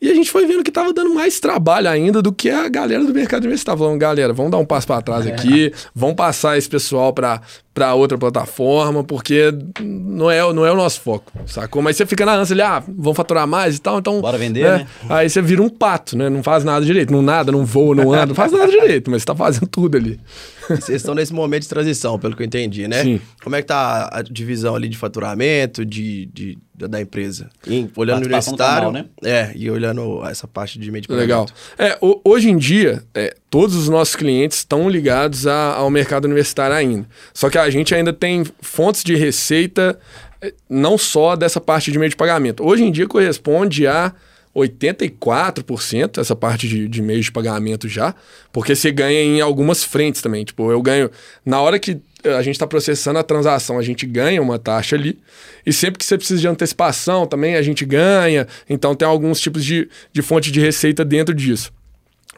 E a gente foi vendo que tava dando mais trabalho ainda do que a galera do mercado universitário. Falando, galera, vamos dar um passo para trás aqui, vamos passar esse pessoal para para outra plataforma, porque não é, não é o nosso foco, sacou? Mas você fica na ânsia ali, ah, vão faturar mais e tal, então... Bora vender, né? Aí você vira um pato, né? Não faz nada direito, não nada, não voa, não anda, não faz nada direito, mas você tá fazendo tudo ali. Vocês estão nesse momento de transição, pelo que eu entendi, né? Sim. Como é que tá a divisão ali de faturamento de, de- da, empresa? Em- olhando o do universitário, canal, é, e olhando essa parte de meio de Legal. pagamento. É, ho- hoje em dia, é, todos os nossos clientes estão ligados a- ao mercado universitário ainda. Só que a gente ainda tem fontes de receita é, não só dessa parte de meio de pagamento. Hoje em dia corresponde a 84% essa parte de, de meio de pagamento já, porque você ganha em algumas frentes também. Tipo, eu ganho. Na hora que a gente está processando a transação, a gente ganha uma taxa ali. E sempre que você precisa de antecipação também, a gente ganha. Então tem alguns tipos de, de fonte de receita dentro disso.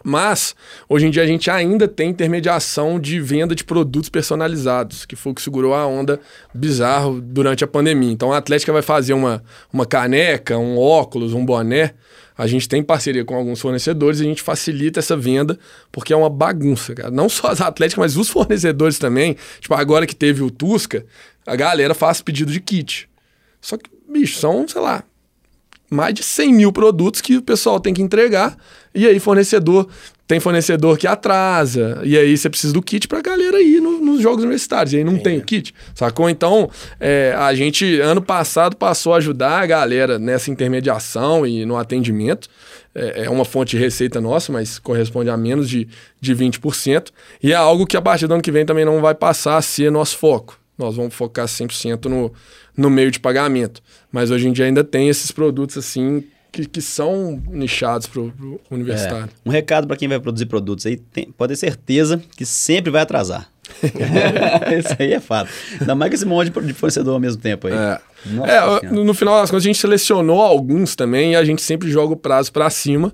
Mas, hoje em dia, a gente ainda tem intermediação de venda de produtos personalizados, que foi o que segurou a onda bizarro durante a pandemia. Então, a Atlética vai fazer uma, uma caneca, um óculos, um boné. A gente tem parceria com alguns fornecedores e a gente facilita essa venda, porque é uma bagunça, cara. Não só as Atléticas, mas os fornecedores também. Tipo, agora que teve o Tusca, a galera faz pedido de kit. Só que, bicho, são, sei lá, mais de 100 mil produtos que o pessoal tem que entregar. E aí, fornecedor, tem fornecedor que atrasa. E aí, você precisa do kit pra galera ir no- nos jogos universitários. E aí, não tem o kit, sacou? Então, é, a gente, ano passado, passou a ajudar a galera nessa intermediação e no atendimento. É, é uma fonte de receita nossa, mas corresponde a menos de, de 20%. E é algo que a partir do ano que vem também não vai passar a ser nosso foco. Nós vamos focar 100% no, no meio de pagamento. Mas hoje em dia ainda tem esses produtos assim que, que são nichados para o universitário. Um recado para quem vai produzir produtos aí, tem- pode ter certeza que sempre vai atrasar. Isso aí é fato. Ainda mais com esse monte de fornecedor ao mesmo tempo aí. É. É, no final das contas, a gente selecionou alguns também e a gente sempre joga o prazo para cima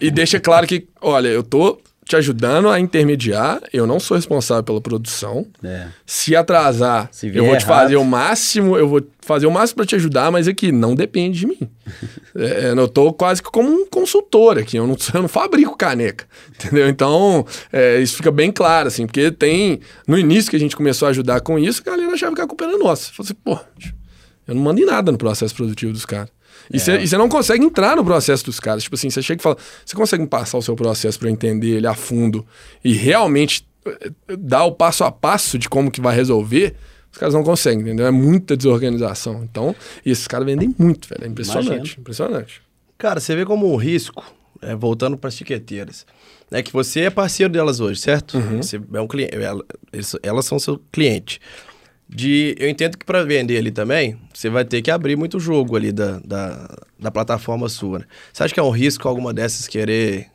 e deixa claro que, olha, eu tô te ajudando a intermediar, eu não sou responsável pela produção. É. Se atrasar, Se eu vou te errado. fazer o máximo, eu vou fazer o máximo para te ajudar, mas aqui não depende de mim. É, eu tô quase que como um consultor aqui, eu não, eu não fabrico caneca, entendeu? Então, é, isso fica bem claro, assim, porque tem. No início que a gente começou a ajudar com isso, a galera achava que a culpa era nossa. Falei assim, pô, eu não mando em nada no processo produtivo dos caras. E você não consegue entrar no processo dos caras. Tipo assim, você chega e fala, você consegue passar o seu processo para eu entender ele a fundo e realmente eh, dar o passo a passo de como que vai resolver? Os caras não conseguem, entendeu? É muita desorganização. Então, e esses caras vendem muito, velho. É impressionante, Imagino. impressionante. Cara, você vê como um risco, é, voltando para as tiqueteiras, é que você é parceiro delas hoje, certo? Você é um cliente, ela- eles- elas são seu cliente. De, eu entendo que para vender ali também, você vai ter que abrir muito jogo ali da, da, da plataforma sua. né? Você acha que é um risco alguma dessas querer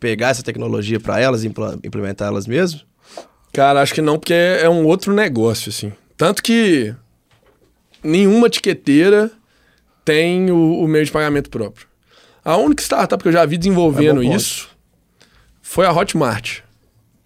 pegar essa tecnologia para elas, impla- implementar elas mesmo? Cara, acho que não, porque é é um outro negócio, assim. Tanto que nenhuma tiqueteira tem o, o meio de pagamento próprio. A única startup que eu já vi desenvolvendo É bom ponto. isso foi a Hotmart.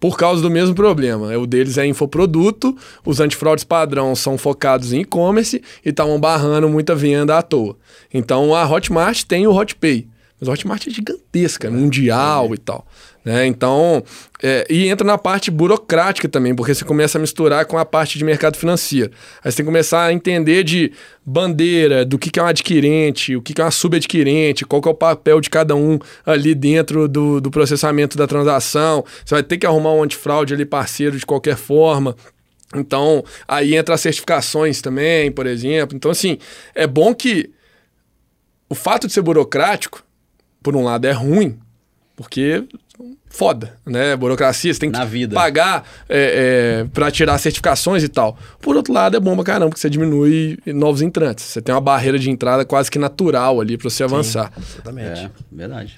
Por causa do mesmo problema. O deles é infoproduto, os antifraudes padrão são focados em e-commerce e estavam barrando muita venda à toa. Então a Hotmart tem o Hotpay. Mas a Hotmart é gigantesca, mundial e tal. Né? Então, é, e entra na parte burocrática também, porque você começa a misturar com a parte de mercado financeiro. Aí você tem que começar a entender de bandeira, do que, que é um adquirente, o que, que é uma subadquirente, qual que é o papel de cada um ali dentro do, do processamento da transação. Você vai ter que arrumar um antifraude ali parceiro de qualquer forma. Então, aí entra as certificações também, por exemplo. Então, assim, é bom que o fato de ser burocrático por um lado, é ruim, porque foda, né? Burocracia, você tem que Na vida. pagar é, é, para tirar certificações e tal. Por outro lado, é bom pra caramba, porque você diminui novos entrantes. Você tem uma barreira de entrada quase que natural ali para você avançar. Exatamente. É, verdade.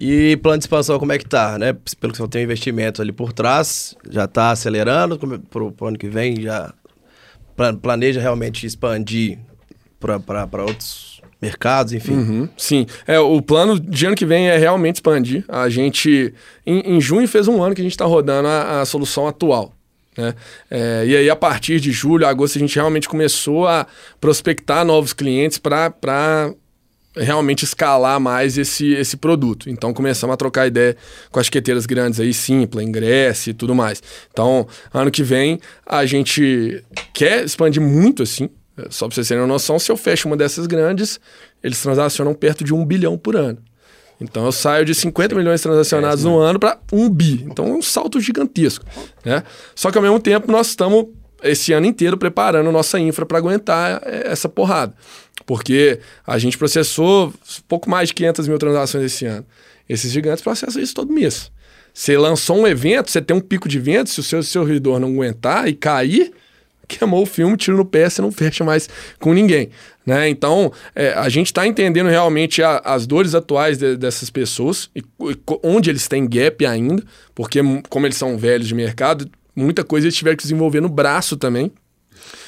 E plano de expansão, como é que tá, né? Pelo que você tem um investimento ali por trás, já tá acelerando como- pro, pro ano que vem, já pla- planeja realmente expandir para outros mercados, enfim. Uhum, sim. É, o plano de ano que vem é realmente expandir. A gente, em, em junho, fez um ano que a gente está rodando a, a solução atual. Né? É, e aí, a partir de julho, agosto, a gente realmente começou a prospectar novos clientes para realmente escalar mais esse, esse produto. Então, começamos a trocar ideia com as etiqueteiras grandes aí, Simpla, Ingress e tudo mais. Então, ano que vem, a gente quer expandir muito, assim. Só para vocês terem uma noção, se eu fecho uma dessas grandes, eles transacionam perto de um bilhão por ano. Então eu saio de 50 milhões transacionados no ano para um bi. Então é um salto gigantesco. Né? Só que ao mesmo tempo nós estamos esse ano inteiro preparando nossa infra para aguentar eh, essa porrada. Porque a gente processou pouco mais de 500 mil transações esse ano. Esses gigantes processam isso todo mês. Você lançou um evento, você tem um pico de vendas, se o seu servidor não aguentar e cair, queimou o filme, tiro no pé, você não fecha mais com ninguém. Né? Então, é, a gente está entendendo realmente a- as dores atuais de- dessas pessoas e, e onde eles têm gap ainda, porque m- como eles são velhos de mercado, muita coisa eles tiveram que desenvolver no braço também.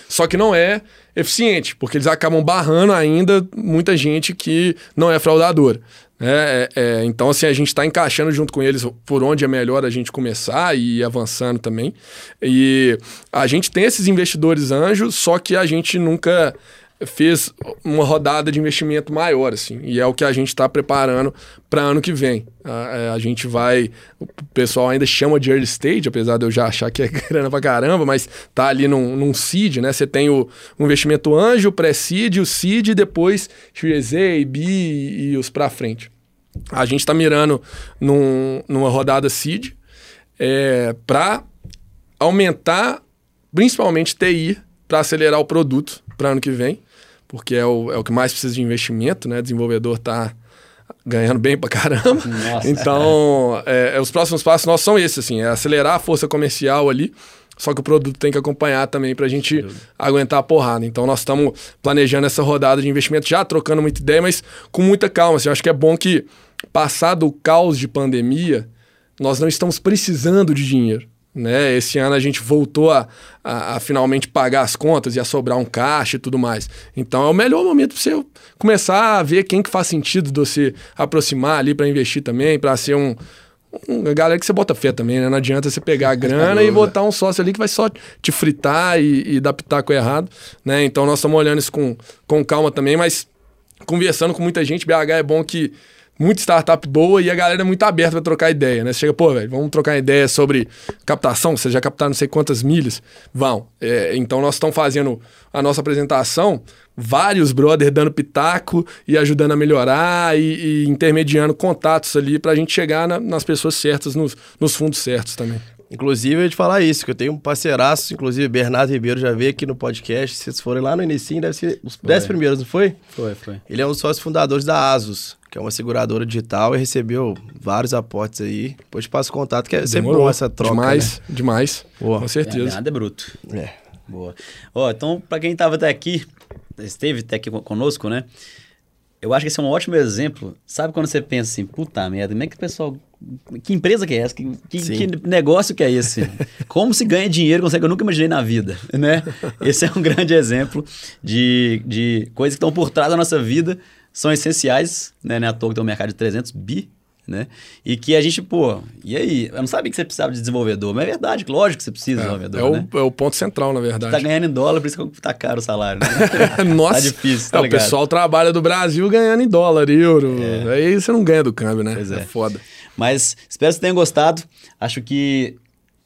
Só que não é eficiente, porque eles acabam barrando ainda muita gente que não é fraudadora. Né? É, é, então, assim, a gente está encaixando junto com eles por onde é melhor a gente começar e avançando também. E a gente tem esses investidores anjos, só que a gente nunca fez uma rodada de investimento maior, assim, e é o que a gente está preparando para ano que vem. A, é, a gente vai, o pessoal ainda chama de early stage, apesar de eu já achar que é grana pra caramba, mas tá ali num, num seed, né? Você tem o, o investimento anjo, o pré-seed, o seed, e depois Series B e, e os para frente. A gente está mirando num, numa rodada seed é, para aumentar, principalmente TI, para acelerar o produto para ano que vem, porque é o, é o que mais precisa de investimento, né? O desenvolvedor tá ganhando bem pra caramba. Nossa. Então, é, é, os próximos passos nossos são esses, assim, é acelerar a força comercial ali, só que o produto tem que acompanhar também pra gente aguentar a porrada. Então, nós estamos planejando essa rodada de investimento, já trocando muita ideia, mas com muita calma. Assim, eu acho que é bom que, passado o caos de pandemia, nós não estamos precisando de dinheiro. Né? Esse ano a gente voltou a, a, a finalmente pagar as contas e a sobrar um caixa e tudo mais. Então é o melhor momento para você começar a ver quem que faz sentido de você aproximar ali para investir também, para ser um, um- a galera que você bota fé também, né? Não adianta você pegar a grana e botar um sócio ali que vai só te fritar e, e dar pitaco errado, né? Então nós estamos olhando isso com, com calma também, mas conversando com muita gente, BH é bom que muita startup boa e a galera é muito aberta para trocar ideia, né? Você chega, pô, velho, vamos trocar ideia sobre captação, você já captaram não sei quantas milhas? Vão. É, então nós estamos fazendo a nossa apresentação, vários brothers dando pitaco e ajudando a melhorar e, e intermediando contatos ali para a gente chegar na- nas pessoas certas, nos, nos fundos certos também. Inclusive, eu ia te falar isso, que eu tenho um parceiraço, inclusive Bernardo Ribeiro já veio aqui no podcast. Se vocês forem lá no início, deve ser os 10 primeiros, não foi? Foi, foi. Ele é um dos sócios fundadores da Asus, que é uma seguradora digital e recebeu vários aportes aí. Depois te passo o contato, que é sempre Demorou. bom essa troca. Demais, demais. Boa. Com certeza. Nada é bruto. Né? É. Boa. Ó, então, pra quem tava até aqui, esteve até aqui con- conosco, né? Eu acho que esse é um ótimo exemplo. Sabe quando você pensa assim, puta merda, como é que o pessoal. Que empresa que é essa? Que, que, que negócio que é esse? Como se ganha dinheiro com isso que eu nunca imaginei na vida, né? Esse é um grande exemplo de, de coisas que estão por trás da nossa vida, são essenciais, né? Não é à toa que tem um mercado de 300 bi, né? E que a gente, pô, e aí? Eu não sabia que você precisava de desenvolvedor, mas é verdade, lógico que você precisa de É, desenvolvedor, é o, né? é o ponto central, na Tá verdade. ganhando em dólar, por isso que tá caro o salário, né? Nossa, Tá difícil, tá É, o pessoal trabalha do Brasil ganhando em dólar, euro. Aí você não ganha do câmbio, né? Pois é. é. foda. Mas espero que você tenha gostado. Acho que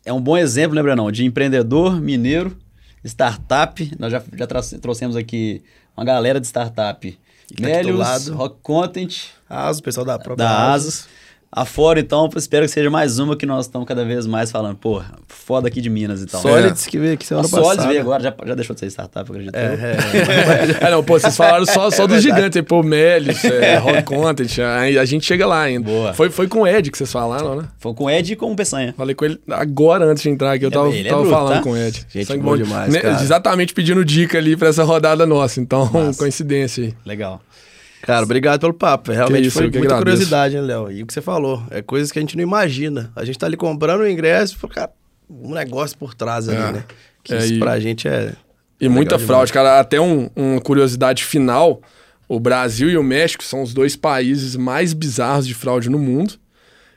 é um bom exemplo, né, Brenão? De empreendedor mineiro, startup. Nós já, já trouxemos aqui uma galera de startup. Que tá lado. Rock Content, Asus, pessoal da própria da Asus. A fora, então, espero que seja mais uma que nós estamos cada vez mais falando. Pô, foda aqui de Minas e tal. Solids que veio aqui semana A Solids passada. veio agora, já, já deixou de ser startup, acredito. É, eu. é. É, não, pô, vocês falaram só, só dos gigantes aí, pô, Melis, é, Rock Content, aí a gente chega lá ainda. Boa. Foi, foi com o Ed que vocês falaram, né? Foi com o Ed e com o Peçanha. Falei com ele agora antes de entrar aqui, eu tava, é tava bruto, falando tá? com o Ed. Gente Sangue bom. demais, Né, cara. Exatamente pedindo dica ali pra essa rodada nossa, então, Massa. coincidência aí. Legal. Cara, obrigado pelo papo. Realmente isso, foi muita agradeço. curiosidade, né, Léo? E o que você falou, é coisas que a gente não imagina. A gente tá ali comprando o ingresso, cara, um negócio por trás ali, É. né? Que É, isso e- pra gente é. E legal muita demais. fraude, cara. Até um, uma curiosidade final: o Brasil e o México são os dois países mais bizarros de fraude no mundo.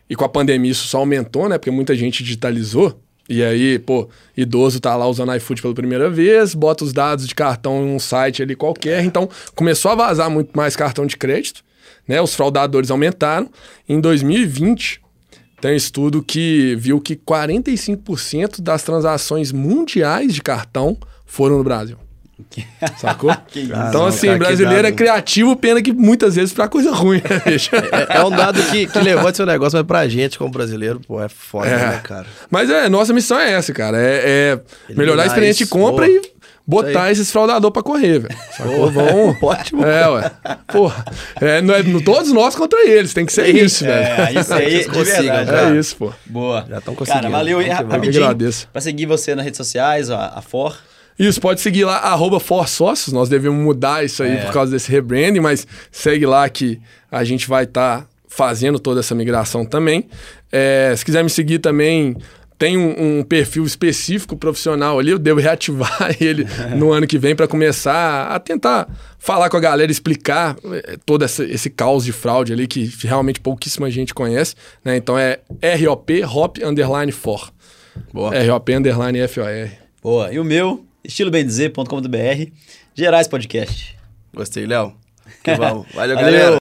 E com a pandemia isso só aumentou, né? Porque muita gente digitalizou. E aí, pô, idoso tá lá usando iFood pela primeira vez, bota os dados de cartão em um site ali qualquer. Então, começou a vazar muito mais cartão de crédito, né? Os fraudadores aumentaram. Em 2020, tem um estudo que viu que 45% das transações mundiais de cartão foram no Brasil. Sacou? Então, assim, cara, brasileiro é criativo, pena que muitas vezes pra coisa ruim, né, bicho? É, é um dado que, que levanta seu negócio, mas pra gente, como brasileiro, pô, é foda, É. né, cara? Mas é, nossa missão é essa, cara. É, é melhorar a experiência de compra boa. e botar esses fraudadores pra correr, velho. Sacou? Vão. Ótimo. É, ué. Porra. É, não é todos nós contra eles, tem que ser isso, velho. É, isso aí, de verdade. É isso, pô. Boa. Já tão conseguindo. Cara, valeu aí. Rapidinho, Eu agradeço. pra seguir você nas redes sociais, a, a For. Isso, pode seguir lá, arroba ForSócios. Nós devemos mudar isso aí É. por causa desse rebranding, mas segue lá que a gente vai estar fazendo toda essa migração também. É, se quiser me seguir também, tem um, um perfil específico profissional ali, eu devo reativar ele no ano que vem para começar a tentar falar com a galera, explicar é, todo essa- esse caos de fraude ali que realmente pouquíssima gente conhece. Né? Então é ROP, Hop Underline For. Boa. ROP Underline FOR. Boa. E o meu, estilobendizer.com.br, Gerais Podcast. Gostei, Léo. Que vamos. Valeu, Valeu. galera.